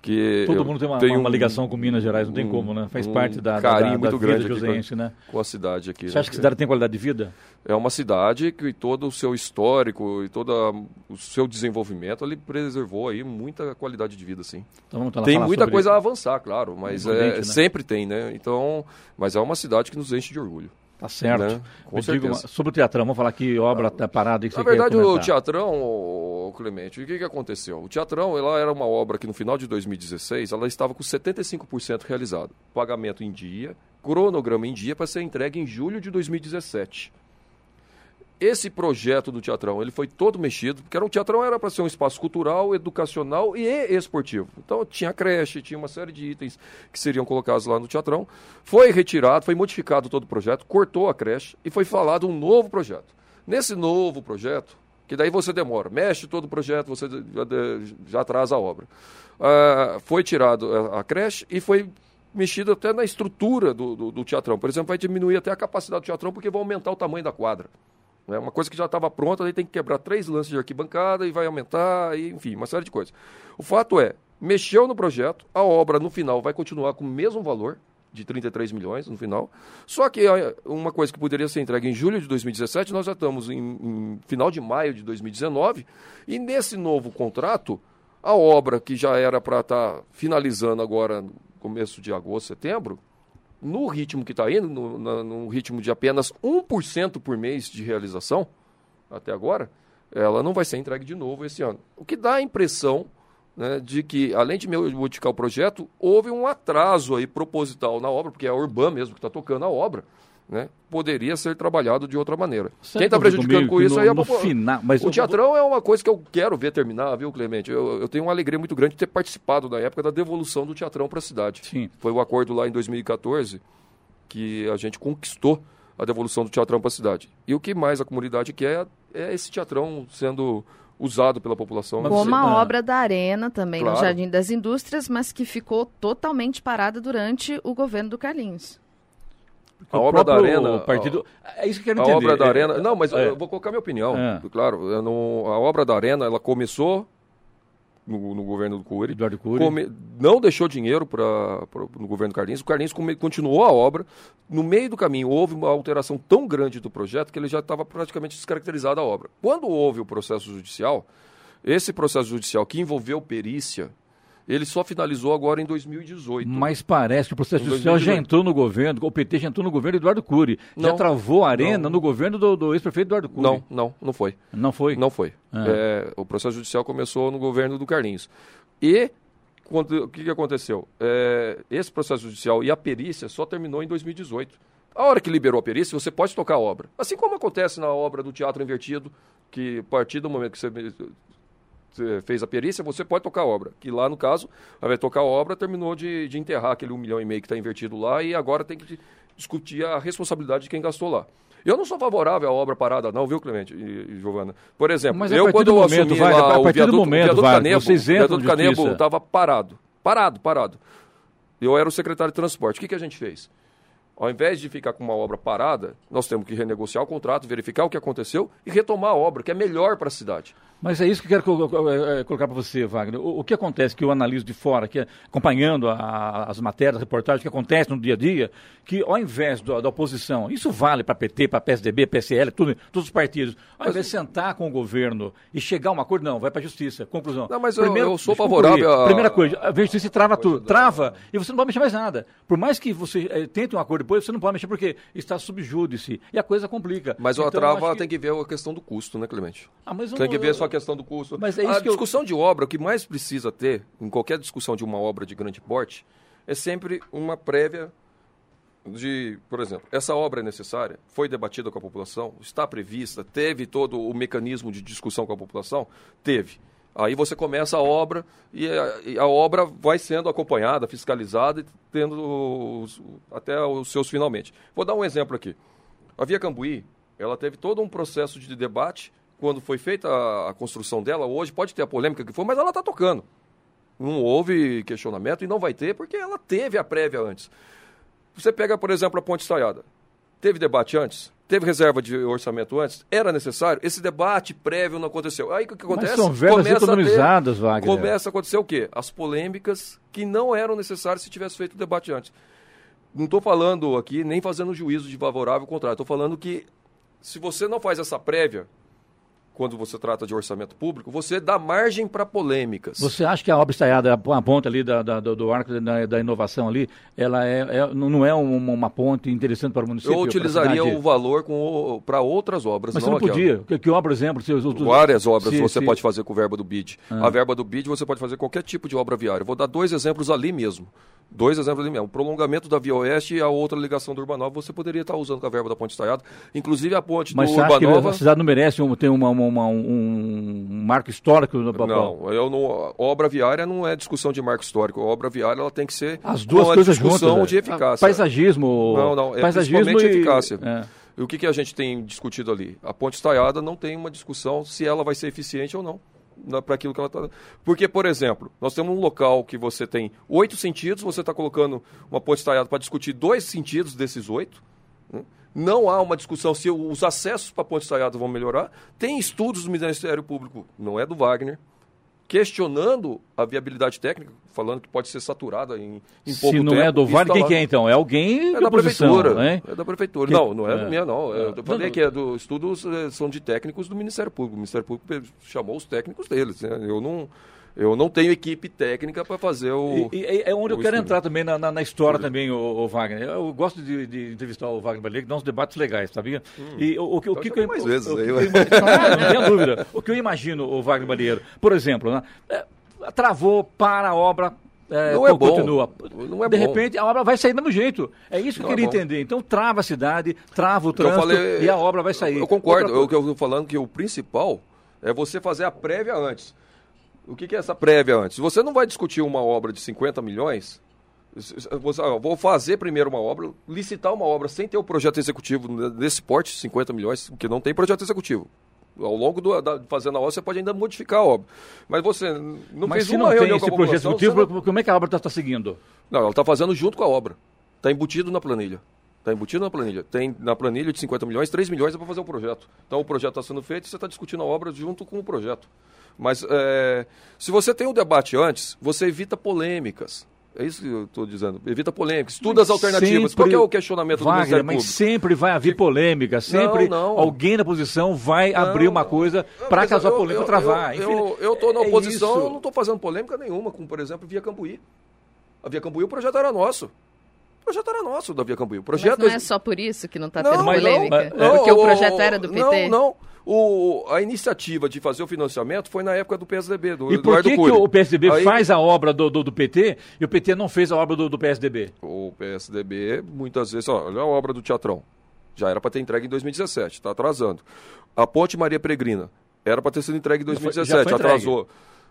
que... Todo mundo tem uma, uma um- ligação com Minas Gerais, não tem um- como, né? Faz um parte da, da, carinho da, muito da grande joseense, né? com a cidade aqui. Você né? acha que a cidade tem qualidade de vida? É uma cidade que todo o seu histórico e todo o seu desenvolvimento ele preservou aí muita qualidade de vida, sim. Então tem muita coisa a avançar, claro, mas é, né? sempre tem, né? Então, mas é uma cidade que nos enche de orgulho. Tá certo. Né? Com uma- sobre o teatrão, vamos falar que obra tá parada aí que Na você verdade, o. Teatrão, ô, Clemente, o que, que aconteceu? O Teatrão ela era uma obra que no final de 2016 ela estava com 75% realizado. Pagamento em dia, cronograma em dia para ser entregue em julho de 2017. Esse projeto do Teatrão, ele foi todo mexido, porque era um Teatrão era para ser um espaço cultural, educacional e esportivo. Então tinha creche, tinha uma série de itens que seriam colocados lá no Teatrão. Foi retirado, foi modificado todo o projeto, cortou a creche e foi falado um novo projeto. Nesse novo projeto, que daí você demora, mexe todo o projeto, você já, atrasa a obra. Ah, foi tirado a, a creche e foi mexido até na estrutura do, do, do teatrão. Por exemplo, vai diminuir até a capacidade do teatrão porque vai aumentar o tamanho da quadra. É uma coisa que já estava pronta, aí tem que quebrar três lances de arquibancada e vai aumentar, e, enfim, uma série de coisas. O fato é, mexeu no projeto, a obra no final vai continuar com o mesmo valor, de 33 milhões no final. Só que ah, uma coisa que poderia ser entregue em julho de 2017, nós já estamos em, em final de maio de 2019, e nesse novo contrato, a obra que já era para estar finalizando agora começo de agosto, setembro, no ritmo que está indo, no, na- num ritmo de apenas 1% por mês de realização, até agora, ela não vai ser entregue de novo esse ano. O que dá a impressão né, de que, além de modificar o projeto, houve um atraso aí proposital na obra, porque é a Urban mesmo que está tocando a obra, né? Poderia ser trabalhado de outra maneira. Você Quem está prejudicando comigo com isso no- aí é a no população. final- mas o teatrão é uma coisa que eu quero ver terminar, viu, Clemente? Eu, eu tenho uma alegria muito grande de ter participado na época da devolução do teatrão para a cidade. Sim. Foi o acordo lá em 2014 que a gente conquistou a devolução do teatrão para a cidade. E o que mais a comunidade quer é esse teatrão sendo usado pela população. Como você- a ah. obra da Arena também no Claro. Jardim das Indústrias, mas que ficou totalmente parada durante o governo do Carlinhos. A O obra da Arena. Partido... É isso que eu A, quero a entender. obra da É, Arena. Não, mas é. eu vou colocar minha opinião. É. Claro, eu não- a obra da Arena ela começou no, no governo do Cury. Eduardo Cury. Come- não deixou dinheiro para no governo Carlinhos. O Carlinhos come- continuou a obra. No meio do caminho houve uma alteração tão grande do projeto que ele já estava praticamente descaracterizada a obra. Quando houve o processo judicial, esse processo judicial que envolveu perícia, ele só finalizou agora em 2018. Mas parece que o processo judicial já 2018. entrou no governo, o PT já entrou no governo do Eduardo Cury. Já Não. travou a arena Não. no governo do, do ex-prefeito Eduardo Cury. Não, não, não foi. Não foi? Não foi. Ah. É, o processo judicial começou no governo do Carlinhos. E quando- o que, que aconteceu? É, esse processo judicial e a perícia só terminou em 2018. A hora que liberou a perícia, você pode tocar a obra. Assim como acontece na obra do Teatro Invertido, que a partir do momento que você fez a perícia, você pode tocar a obra. Que lá, no caso, vai tocar a obra, terminou de, de enterrar aquele um milhão e meio que está invertido lá e agora tem que discutir a responsabilidade de quem gastou lá. Eu não sou favorável à obra parada, não, viu, Clemente e, e Giovana? Por exemplo, Mas eu quando do eu momento, assumi Wagner, lá a o partir do viaduto, momento, viaduto Wagner, Canebo, vocês viaduto Canebo estava parado, parado, parado. Eu era o secretário de transporte. O que, que a gente fez? Ao invés de ficar com uma obra parada, nós temos que renegociar o contrato, verificar o que aconteceu e retomar a obra, que é melhor para a cidade. Mas é isso que eu quero colo- eh, colocar para você, Wagner. O, que acontece que eu analiso de fora, que é, acompanhando a- as matérias, as reportagens que acontecem no dia a dia, que ao invés do- da oposição, isso vale para PT, para PSDB, PSL, tudo, todos os partidos, ao invés de sentar com o governo e chegar a um acordo, não, vai para a justiça. Conclusão. Não, mas eu- eu sou favorável a- Primeira coisa, a justiça trava tudo, da- trava e você não pode mexer mais nada. Por mais que você eh, tente um acordo depois, você não pode mexer porque está subjúdice e a coisa complica. Mas a Então, eu trava que- tem que ver a questão do custo, né, Clemente? Ah, mas Tem que ver só a questão do custo. Mas é isso a que eu- discussão de obra, o que mais precisa ter, em qualquer discussão de uma obra de grande porte, é sempre uma prévia de, por exemplo, essa obra é necessária, foi debatida com a população, está prevista, teve todo o mecanismo de discussão com a população? Teve. Aí você começa a obra e a, e a obra vai sendo acompanhada, fiscalizada e tendo os- até os seus finalmente. Vou dar um exemplo aqui. A Via Cambuí, ela teve todo um processo de debate quando foi feita a, a construção dela. Hoje pode ter a polêmica que for, mas ela está tocando. Não houve questionamento e não vai ter porque ela teve a prévia antes. Você pega, por exemplo, a Ponte Estaiada. Teve debate antes? Teve reserva de orçamento antes? Era necessário? Esse debate prévio não aconteceu. Aí o que, acontece? são verbas Começa ter- economizadas, Wagner. Começa a acontecer o quê? As polêmicas que não eram necessárias se tivesse feito o debate antes. Não estou falando aqui nem fazendo juízo de favorável ou contrário. Estou falando que se você não faz essa prévia, quando você trata de orçamento público, você dá margem para polêmicas. Você acha que a obra estaiada, a ponta ali da, da- do, arco da, da inovação ali, ela é, é- não não é uma, uma ponte interessante para o município? Eu utilizaria o valor para outras obras. Mas você não podia. Que, que obra, exemplo? Se, os- Várias obras se- você se- pode fazer com verba do BID. A verba do BID você pode fazer qualquer tipo de obra viária. Eu vou dar dois exemplos ali mesmo. Dois exemplos ali mesmo. O prolongamento da Via Oeste e a outra ligação do Urbanova você poderia estar usando com a verba da Ponte Estaiada. Inclusive a ponte Mas do Urbanova... a cidade não merece um, ter uma, uma- uma- um, um marco histórico? No, Não, eu não, obra viária não é discussão de marco histórico. A obra viária ela tem que ser As duas uma coisas discussão juntas. de é. eficácia. Paisagismo. Não, não, é paisagismo principalmente e- eficácia. é. E o que, que a gente tem discutido ali? A ponte estaiada não tem uma discussão se ela vai ser eficiente ou não para aquilo que ela está. Porque, por exemplo, nós temos um local que você tem oito sentidos, você está colocando uma ponte estaiada para discutir dois sentidos desses oito. né? Não há uma discussão se os acessos para ponte estaiada vão melhorar. Tem estudos do Ministério Público, não é do Wagner, questionando a viabilidade técnica, falando que pode ser saturada em, em pouco Se não tempo. é do tá quem que é então? É alguém É da oposição, prefeitura. né? É da prefeitura. Que- Não, não é, é. minha, não. Eu É. falei Não, que é do estudos eh, são de técnicos do Ministério Público. O Ministério Público chamou os técnicos deles. né? Eu não. Eu não tenho equipe técnica para fazer o. E, e- é onde eu quero estudo. entrar também na, na- na história também, o, o Wagner. Eu gosto de, de entrevistar o Wagner Baleia, que dá uns debates legais, sabia? E o, o, que- o Então que, eu, mais o- vezes o que aí, eu imagino- Ah, não tenha <laughs> dúvida. O que eu imagino, o Wagner Balieiro, por exemplo, né, é, travou para a obra, é, Não é bom. continua. Não é de bom. repente a obra vai sair do mesmo jeito. É isso que Não eu é queria bom. entender. Então trava a cidade, trava o trânsito falei- e a obra vai sair. Eu concordo. Outra O que eu estou falando que o principal é você fazer a prévia antes. O que, que é essa prévia antes? Você não vai discutir uma obra de 50 milhões. Você, vou fazer primeiro uma obra, licitar uma obra sem ter o projeto executivo desse porte, 50 milhões, porque não tem projeto executivo. Ao longo do, da, fazendo a obra, você pode ainda modificar a obra. Mas você não Mas fez se uma não reunião esse com a projeto executivo, não- como é que a obra está seguindo? não, ela está fazendo junto com a obra. Está embutido na planilha. Está embutido na planilha. Tem na planilha de 50 milhões, 3 milhões é para fazer o projeto. Então o projeto está sendo feito e você está discutindo a obra junto com o projeto. Mas é, se você tem um debate antes, você evita polêmicas. É isso que eu estou dizendo. Evita polêmicas. Estuda as alternativas. Qual que é o questionamento do Wagner, Ministério mas Público? sempre vai haver polêmica, sempre não. alguém na posição vai abrir uma coisa para Mas causar eu- polêmica eu- travar. Eu, eu tô na é oposição, isso. eu não estou fazendo polêmica nenhuma, como por exemplo Via Cambuí. A Via Cambuí, o projeto era nosso. O projeto era nosso da Via Cambuí. O Mas projeto não é só por isso que não está Não, tendo mas não, polêmica? mas- Porque o o- projeto era do PT? Não, não. O, a iniciativa de fazer o financiamento foi na época do PSDB, do E por Eduardo que, que o PSDB Aí, faz a obra do, do, do PT e o PT não fez a obra do, do PSDB? O PSDB, muitas vezes, olha a obra do Teatrão. Já era para ter entregue em 2017, está atrasando. A Ponte Maria Peregrina, era para ter sido entregue em Já foi- 2017, já foi entregue. atrasou.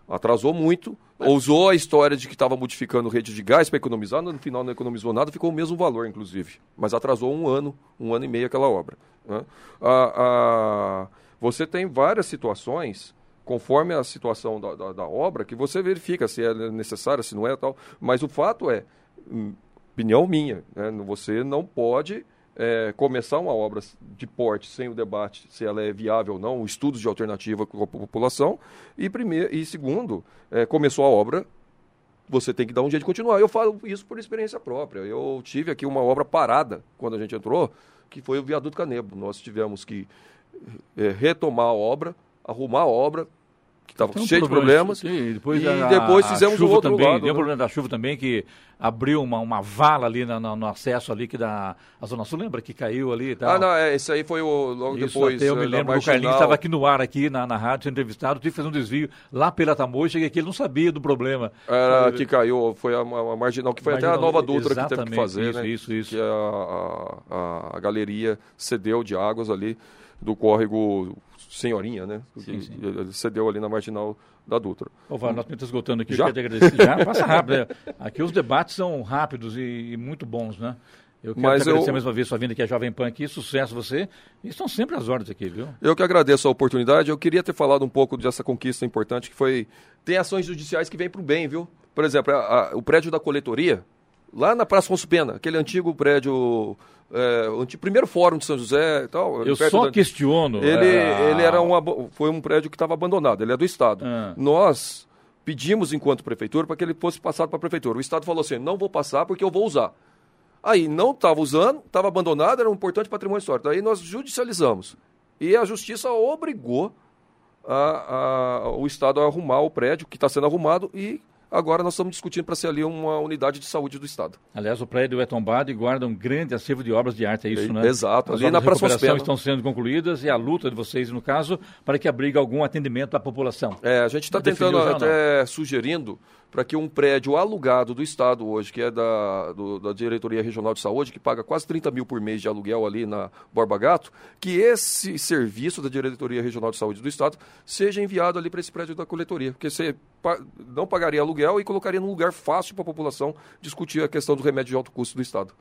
Atrasou muito, usou a história de que estava modificando rede de gás para economizar, no final não economizou nada, ficou o mesmo valor, inclusive. Mas atrasou um ano, um ano e meio aquela obra. né? A- a- você tem várias situações, conforme a situação da, da- da obra, que você verifica se é necessária, se não é tal. Mas o fato é, hum, opinião minha, né? você não pode é, começar uma obra de porte sem o debate se ela é viável ou não, estudos de alternativa com a população. E, primeiro, e segundo, é, começou a obra, você tem que dar um jeito de continuar. Eu falo isso por experiência própria. Eu tive aqui uma obra parada quando a gente entrou, que foi o Viaduto Canedo. Nós tivemos que é, retomar a obra, arrumar a obra, que estava um cheio de problema, problemas. sim, depois e a- depois a fizemos o outro também, lado. Deu né? problema da chuva também, que abriu uma, uma vala ali na- na- no acesso ali que da a Zona Sul, lembra que caiu ali e tal? Ah, não, é, esse aí foi o, logo Isso, depois. até eu me é, lembro que o Carlinhos Marginal. estava aqui no ar, aqui na, na rádio, sendo entrevistado, tive que fazer um desvio lá pela Tamoio, cheguei aqui, ele não sabia do problema. Era que caiu, foi a, a marginal, que foi até a Marginal, Nova Dutra que teve que fazer, isso, né? isso, isso. Que a, a, a- a galeria cedeu de águas ali do córrego Senhorinha, né? Sim, sim. Ele Cedeu ali na marginal da Dutra. Ô, Val, nós estamos esgotando aqui, Já? eu quero te agradecer. Já, passa rápido. né? Aqui os debates são rápidos e, e muito bons, né? Eu quero Mas te agradecer eu- mais uma vez sua vinda aqui à Jovem Pan aqui, sucesso você. E estão sempre às ordens aqui, viu? Eu que agradeço a oportunidade. Eu queria ter falado um pouco dessa conquista importante que foi. Tem ações judiciais que vêm para o bem, viu? Por exemplo, a- a- o prédio da coletoria, lá na Praça Afonso Pena, aquele antigo prédio. É, o antigo, primeiro fórum de São José e tal. Eu só da- questiono. Ele, é, ele era um, foi um prédio que estava abandonado, ele é do Estado. Ah. Nós pedimos, enquanto prefeitura, para que ele fosse passado para a prefeitura. O Estado falou assim: não vou passar porque eu vou usar. Aí não estava usando, estava abandonado, era um importante patrimônio histórico. Daí nós judicializamos. E a justiça obrigou a- a- o Estado a arrumar o prédio que está sendo arrumado e agora nós estamos discutindo para ser ali uma unidade de saúde do Estado. Aliás, o prédio é tombado e guarda um grande acervo de obras de arte, é isso, É, né? exato, As ali na Praça Pena. estão sendo concluídas e a luta de vocês, no caso, para que abrigue algum atendimento à população. É, a gente está tentando, até sugerindo, para que um prédio alugado do Estado hoje, que é da, do- da Diretoria Regional de Saúde, que paga quase 30 mil por mês de aluguel ali na Borba Gato, que esse serviço da Diretoria Regional de Saúde do Estado seja enviado ali para esse prédio da coletoria. Porque você não pagaria aluguel e colocaria num lugar fácil para a população discutir a questão do remédio de alto custo do Estado.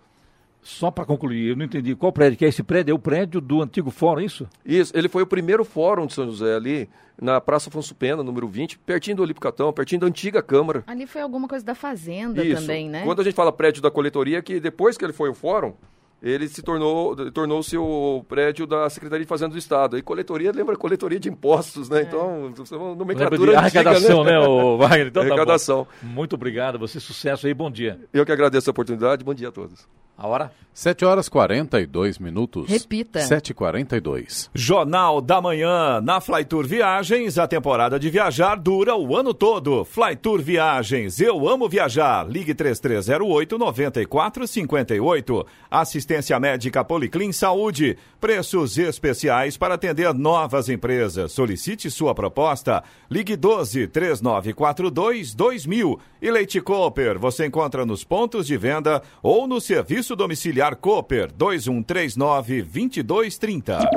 Só para concluir, eu não entendi qual prédio que é esse prédio? É o prédio do antigo fórum, é isso? Isso, ele foi o primeiro fórum de São José ali, na Praça Afonso Pena, número 20, pertinho do Olipocatão, pertinho da antiga Câmara. Ali foi alguma coisa da Fazenda Isso. também, né? Quando a gente fala prédio da coletoria, que depois que ele foi o fórum, ele se tornou, tornou-se o prédio da Secretaria de Fazenda do Estado. E coletoria lembra coletoria de impostos, né? Então, é uma Lembra nomenclatura de antiga, arrecadação, né, ô <laughs> Wagner? Então tá. Arrecadação. Muito obrigado, você sucesso aí, bom dia. Eu que agradeço a oportunidade. Bom dia a todos. A hora? 7 horas 42 minutos. Repita. 7h42. Jornal da Manhã. Na Flytour Viagens, a temporada de viajar dura o ano todo. Flytour Viagens, eu amo viajar. Ligue 3308-9458. Assistência médica Policlin Saúde. Preços especiais para atender novas empresas. Solicite sua proposta. Ligue 12-3942-2000. E Leite Cooper, você encontra nos pontos de venda ou no serviço domiciliar Cooper 2139 2230.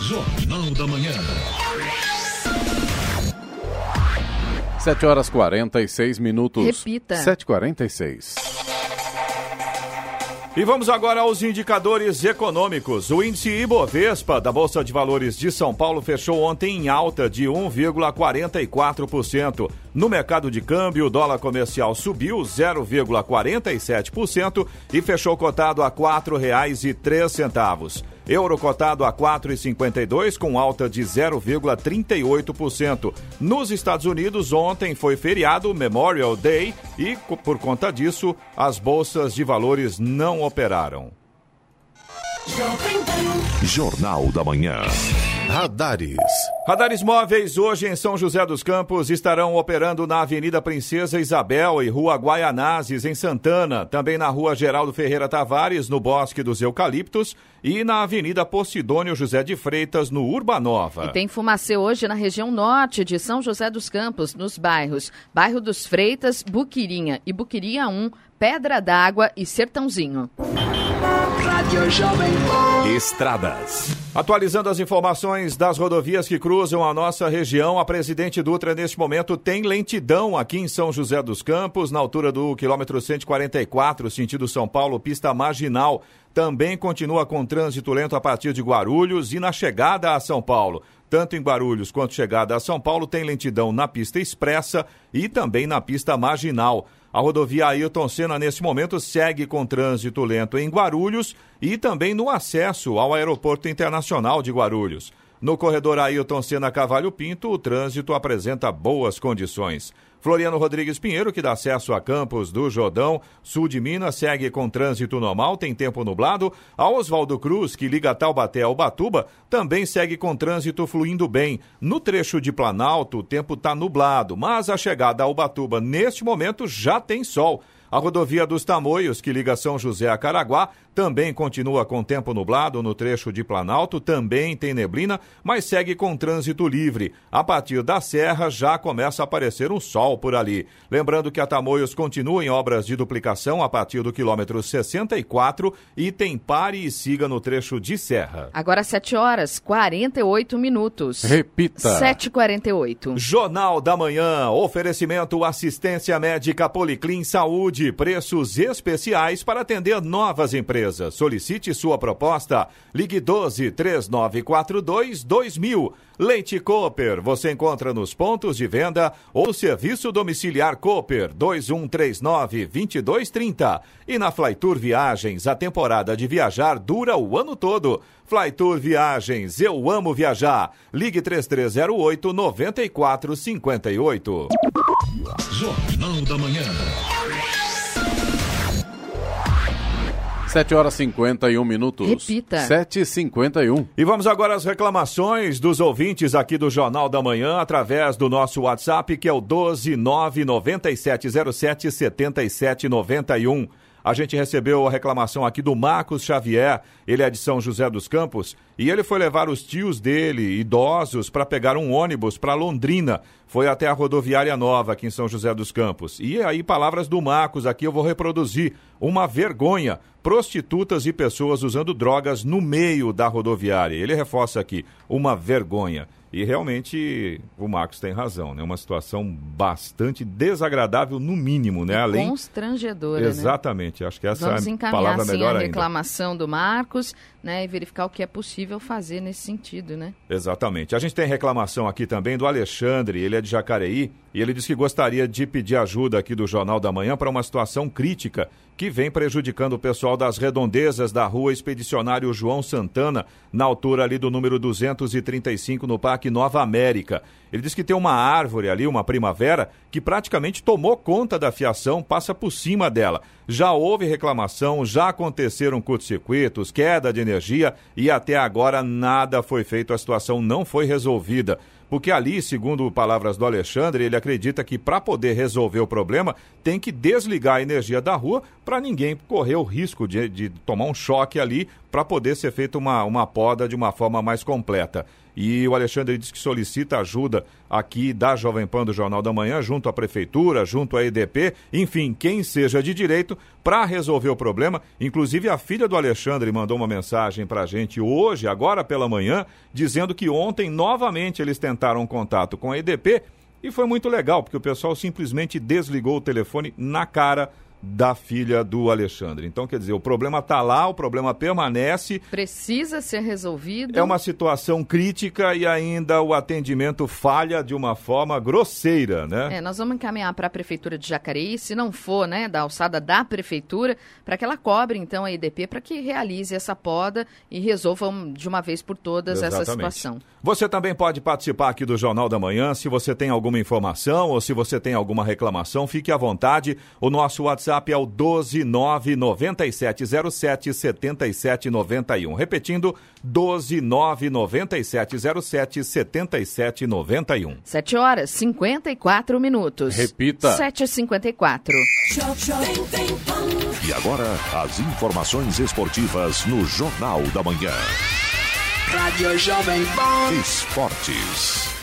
Jornal da Manhã. 7 horas 46 minutos. Repita. 7h46. E vamos agora aos indicadores econômicos. O índice Ibovespa da Bolsa de Valores de São Paulo fechou ontem em alta de 1,44%. No mercado de câmbio, o dólar comercial subiu 0,47% e fechou cotado a R$ 4,03. Euro cotado a 4,52 com alta de 0,38%. Nos Estados Unidos, ontem foi feriado Memorial Day e, por conta disso, as bolsas de valores não operaram. Jornal da Manhã. Radares. Radares móveis hoje em São José dos Campos estarão operando na Avenida Princesa Isabel e Rua Guaianazes, em Santana, também na Rua Geraldo Ferreira Tavares, no Bosque dos Eucaliptos, e na Avenida Posidônio José de Freitas, no Urbanova. E tem fumacê hoje na região norte de São José dos Campos, nos bairros Bairro dos Freitas, Buquirinha e Buquirinha 1, Pedra d'Água e Sertãozinho. Estradas. Atualizando as informações das rodovias que cruzam a nossa região, a Presidente Dutra, neste momento, tem lentidão aqui em São José dos Campos, na altura do quilômetro 144, sentido São Paulo, pista marginal. Também continua com trânsito lento a partir de Guarulhos e na chegada a São Paulo. Tanto em Guarulhos quanto chegada a São Paulo, tem lentidão na pista expressa e também na pista marginal. A rodovia Ailton Senna, neste momento, segue com trânsito lento em Guarulhos e também no acesso ao Aeroporto Internacional de Guarulhos. No corredor Ailton Senna Cavalho Pinto, o trânsito apresenta boas condições. Floriano Rodrigues Pinheiro, que dá acesso a Campos do Jordão, sul de Minas, segue com trânsito normal, tem tempo nublado. A Oswaldo Cruz, que liga Taubaté ao Batuba, também segue com trânsito fluindo bem. No trecho de Planalto, o tempo está nublado, mas a chegada ao Batuba, neste momento, já tem sol. A rodovia dos Tamoios, que liga São José a Caraguá, também continua com tempo nublado no trecho de Planalto, também tem neblina, mas segue com trânsito livre. A partir da Serra já começa a aparecer um sol por ali. Lembrando que a Tamoios continua em obras de duplicação a partir do quilômetro 64 e tem pare e siga no trecho de Serra. Agora 7 horas 48 minutos. Repita. 7h48. Jornal da Manhã, oferecimento assistência médica Policlin Saúde, preços especiais para atender novas empresas. Solicite sua proposta. Ligue 12 3942 2000. Leite Cooper, você encontra nos pontos de venda ou serviço domiciliar Cooper 2139 2230. E na Flytour Viagens, a temporada de viajar dura o ano todo. Flytour Viagens, eu amo viajar. Ligue 3308 9458. Jornal da Manhã. 7 horas 51 minutos. Repita. 7h51. E vamos agora às reclamações dos ouvintes aqui do Jornal da Manhã através do nosso WhatsApp, que é o 12997077791. A gente recebeu a reclamação aqui do Marcos Xavier, ele é de São José dos Campos, e ele foi levar os tios dele, idosos, para pegar um ônibus para Londrina. Foi até a rodoviária nova aqui em São José dos Campos. E aí, palavras do Marcos aqui eu vou reproduzir. Uma vergonha. Prostitutas e pessoas usando drogas no meio da rodoviária. Ele reforça aqui, uma vergonha. E realmente o Marcos tem razão, né? Uma situação bastante desagradável, no mínimo, né? Além. Constrangedora, né? Exatamente, acho que essa Vamos é a palavra sim melhor a ainda. reclamação do Marcos, né, e verificar o que é possível fazer nesse sentido, né? Exatamente. A gente tem reclamação aqui também do Alexandre, ele é de Jacareí, E ele disse que gostaria de pedir ajuda aqui do Jornal da Manhã para uma situação crítica que vem prejudicando o pessoal das redondezas da rua Expedicionário João Santana, na altura ali do número 235, no Parque Nova América. Ele diz que tem uma árvore ali, uma primavera, que praticamente tomou conta da fiação, passa por cima dela. Já houve reclamação, já aconteceram curtos-circuitos, queda de energia e até agora nada foi feito, a situação não foi resolvida porque ali, segundo palavras do Alexandre, ele acredita que para poder resolver o problema tem que desligar a energia da rua para ninguém correr o risco de, de tomar um choque ali para poder ser feita uma, uma poda de uma forma mais completa. E o Alexandre disse que solicita ajuda aqui da Jovem Pan do Jornal da Manhã, junto à Prefeitura, junto à EDP, enfim, quem seja de direito, para resolver o problema. Inclusive, a filha do Alexandre mandou uma mensagem para a gente hoje, agora pela manhã, dizendo que ontem, novamente, eles tentaram contato com a EDP e foi muito legal, porque o pessoal simplesmente desligou o telefone na cara da filha do Alexandre. Então, quer dizer, o problema está lá, o problema permanece. Precisa ser resolvido. É uma situação crítica e ainda o atendimento falha de uma forma grosseira, né? É, nós vamos encaminhar para a Prefeitura de Jacareí, se não for, né, da alçada da Prefeitura, para que ela cobre, então, a IDP para que realize essa poda e resolvam de uma vez por todas Exatamente. essa situação. Você também pode participar aqui do Jornal da Manhã. Se você tem alguma informação ou se você tem alguma reclamação, fique à vontade. O nosso WhatsApp WhatsApp é o 12997077791. Repetindo, 12997077791. 7 horas 54 minutos. Repita. 7h54. E agora, as informações esportivas no Jornal da Manhã. Rádio Jovem Pan. Esportes.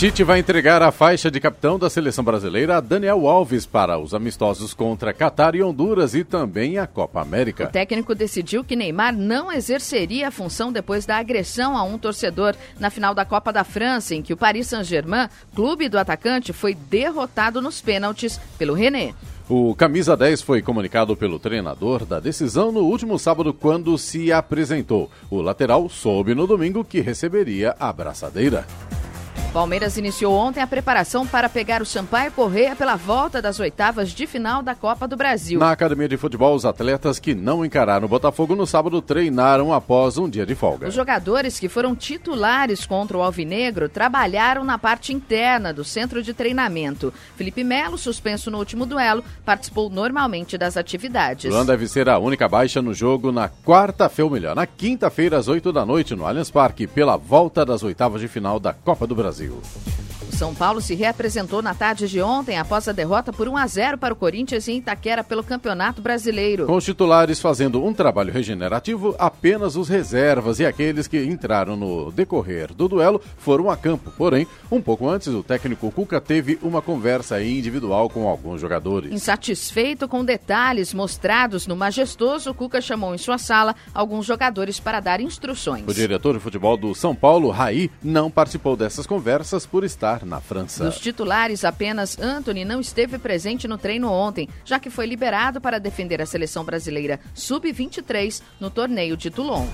Tite vai entregar a faixa de capitão da seleção brasileira a Daniel Alves para os amistosos contra Catar e Honduras e também a Copa América. O técnico decidiu que Neymar não exerceria a função depois da agressão a um torcedor na final da Copa da França, em que o Paris Saint-Germain, clube do atacante, foi derrotado nos pênaltis pelo René. O camisa 10 foi comunicado pelo treinador da decisão no último sábado quando se apresentou. O lateral soube no domingo que receberia a braçadeira. Palmeiras iniciou ontem a preparação para pegar o Sampaio Correia pela volta das oitavas de final da Copa do Brasil. Na academia de futebol, os atletas que não encararam o Botafogo no sábado treinaram após um dia de folga. Os jogadores que foram titulares contra o Alvinegro trabalharam na parte interna do centro de treinamento. Felipe Melo, suspenso no último duelo, participou normalmente das atividades. Luan deve ser a única baixa no jogo na quarta-feira, ou melhor, na quinta-feira às oito da noite no Allianz Parque, pela volta das oitavas de final da Copa do Brasil. Brasil. São Paulo se reapresentou na tarde de ontem após a derrota por 1 a 0 para o Corinthians em Itaquera pelo Campeonato Brasileiro. Com os titulares fazendo um trabalho regenerativo, apenas os reservas e aqueles que entraram no decorrer do duelo foram a campo. Porém, um pouco antes, o técnico Cuca teve uma conversa individual com alguns jogadores. Insatisfeito com detalhes mostrados no majestoso, Cuca chamou em sua sala alguns jogadores para dar instruções. O diretor de futebol do São Paulo, Raí, não participou dessas conversas por estar na França. Dos titulares, apenas Anthony não esteve presente no treino ontem, já que foi liberado para defender a seleção brasileira sub-23 no torneio de Toulon.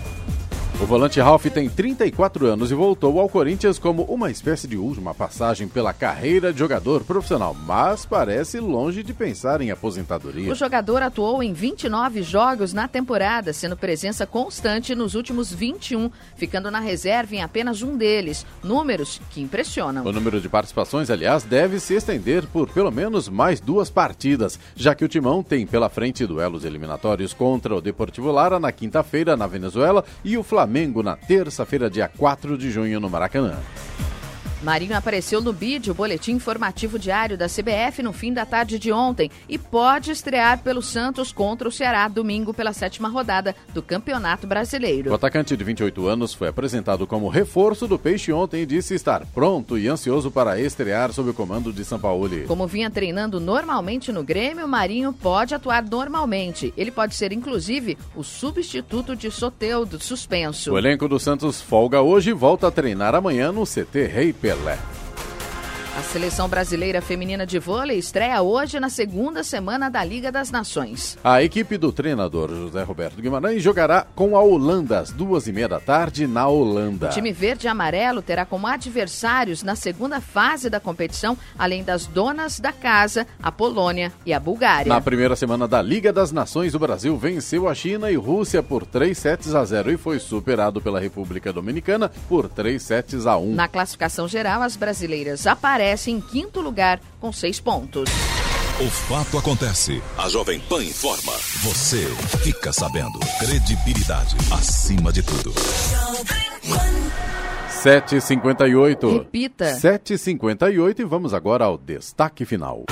O volante Ralph tem 34 anos e voltou ao Corinthians como uma espécie de última passagem pela carreira de jogador profissional, mas parece longe de pensar em aposentadoria. O jogador atuou em 29 jogos na temporada, sendo presença constante nos últimos 21, ficando na reserva em apenas um deles. Números que impressionam. O número de participações, aliás, deve se estender por pelo menos mais duas partidas, já que o Timão tem pela frente duelos eliminatórios contra o Deportivo Lara na quinta-feira na Venezuela e o Flamengo Flamengo na terça-feira, dia 4 de junho, no Maracanã. Marinho apareceu no BID, o boletim informativo diário da CBF, no fim da tarde de ontem e pode estrear pelo Santos contra o Ceará domingo pela sétima rodada do Campeonato Brasileiro. O atacante de 28 anos foi apresentado como reforço do Peixe ontem e disse estar pronto e ansioso para estrear sob o comando de São Paulo. Como vinha treinando normalmente no Grêmio, Marinho pode atuar normalmente. Ele pode ser, inclusive, o substituto de Soteudo suspenso. O elenco do Santos folga hoje e volta a treinar amanhã no CT Rei Pelé. A seleção brasileira feminina de vôlei estreia hoje na segunda semana da Liga das Nações. A equipe do treinador José Roberto Guimarães jogará com a Holanda às duas e meia da tarde na Holanda. O time verde e amarelo terá como adversários na segunda fase da competição, além das donas da casa, a Polônia e a Bulgária. Na primeira semana da Liga das Nações, o Brasil venceu a China e Rússia por 3 sets a 0 e foi superado pela República Dominicana por 3 sets a 1. Na classificação geral, as brasileiras aparecem aparece em quinto lugar com seis pontos. O fato acontece. A Jovem Pan informa. Você fica sabendo. Credibilidade acima de tudo. 7h58. Repita. 7h58 e vamos agora ao destaque final.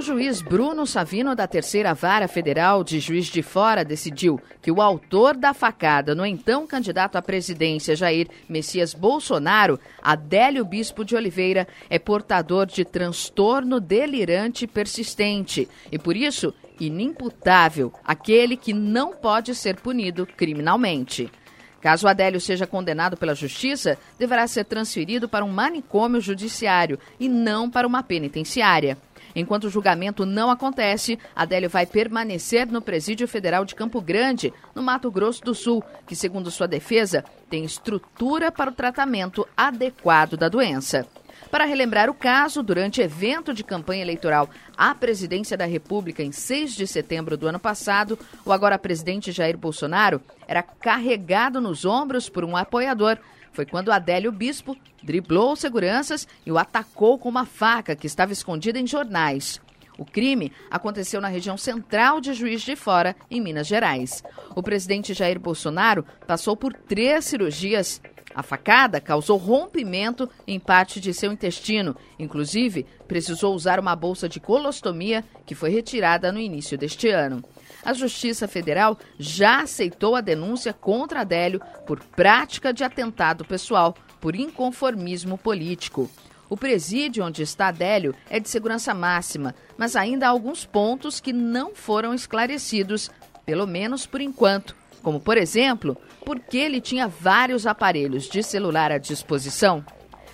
O juiz Bruno Savino, da Terceira Vara Federal de Juiz de Fora, decidiu que o autor da facada no então candidato à presidência Jair Messias Bolsonaro, Adélio Bispo de Oliveira, é portador de transtorno delirante persistente e, por isso, inimputável, aquele que não pode ser punido criminalmente. Caso Adélio seja condenado pela Justiça, deverá ser transferido para um manicômio judiciário e não para uma penitenciária. Enquanto o julgamento não acontece, Adélio vai permanecer no Presídio Federal de Campo Grande, no Mato Grosso do Sul, que, segundo sua defesa, tem estrutura para o tratamento adequado da doença. Para relembrar o caso, durante evento de campanha eleitoral à presidência da República em 6 de setembro do ano passado, o agora presidente Jair Bolsonaro era carregado nos ombros por um apoiador foi quando Adélio Bispo driblou seguranças e o atacou com uma faca que estava escondida em jornais. O crime aconteceu na região central de Juiz de Fora, em Minas Gerais. O presidente Jair Bolsonaro passou por três cirurgias. A facada causou rompimento em parte de seu intestino. Inclusive, precisou usar uma bolsa de colostomia que foi retirada no início deste ano a Justiça Federal já aceitou a denúncia contra Adélio por prática de atentado pessoal por inconformismo político. O presídio onde está Adélio é de segurança máxima, mas ainda há alguns pontos que não foram esclarecidos, pelo menos por enquanto, como, por exemplo, por que ele tinha vários aparelhos de celular à disposição.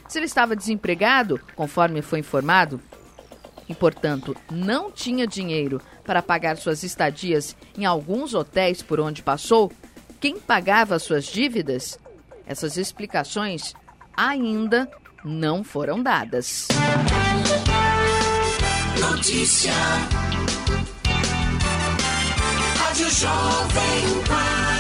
Se ele estava desempregado, conforme foi informado, e, portanto, não tinha dinheiro para pagar suas estadias em alguns hotéis por onde passou, quem pagava suas dívidas? Essas explicações ainda não foram dadas. Notícia. Rádio Jovem Pan.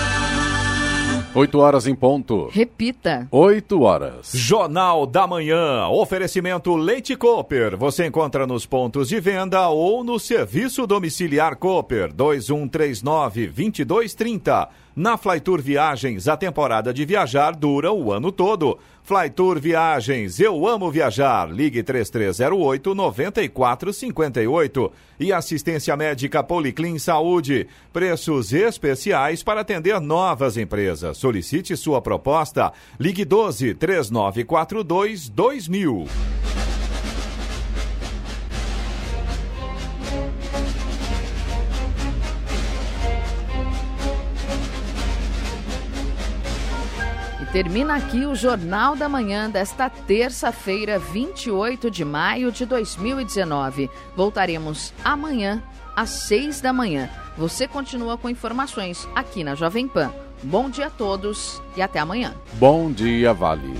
8 horas em ponto. Repita. 8 horas. Jornal da Manhã. Oferecimento Leite Cooper. Você encontra nos pontos de venda ou no serviço domiciliar Cooper 2139 2230. Na Flytour Viagens, a temporada de viajar dura o ano todo. Flytour Viagens, eu amo viajar. Ligue 3308 9458. E assistência médica Policlin Saúde. Preços especiais para atender novas empresas. Solicite sua proposta. Ligue 12 3942 2000. Termina aqui o Jornal da Manhã desta terça-feira, 28 de maio de 2019. Voltaremos amanhã às 6 da manhã. Você continua com informações aqui na Jovem Pan. Bom dia a todos e até amanhã. Bom dia, Vale.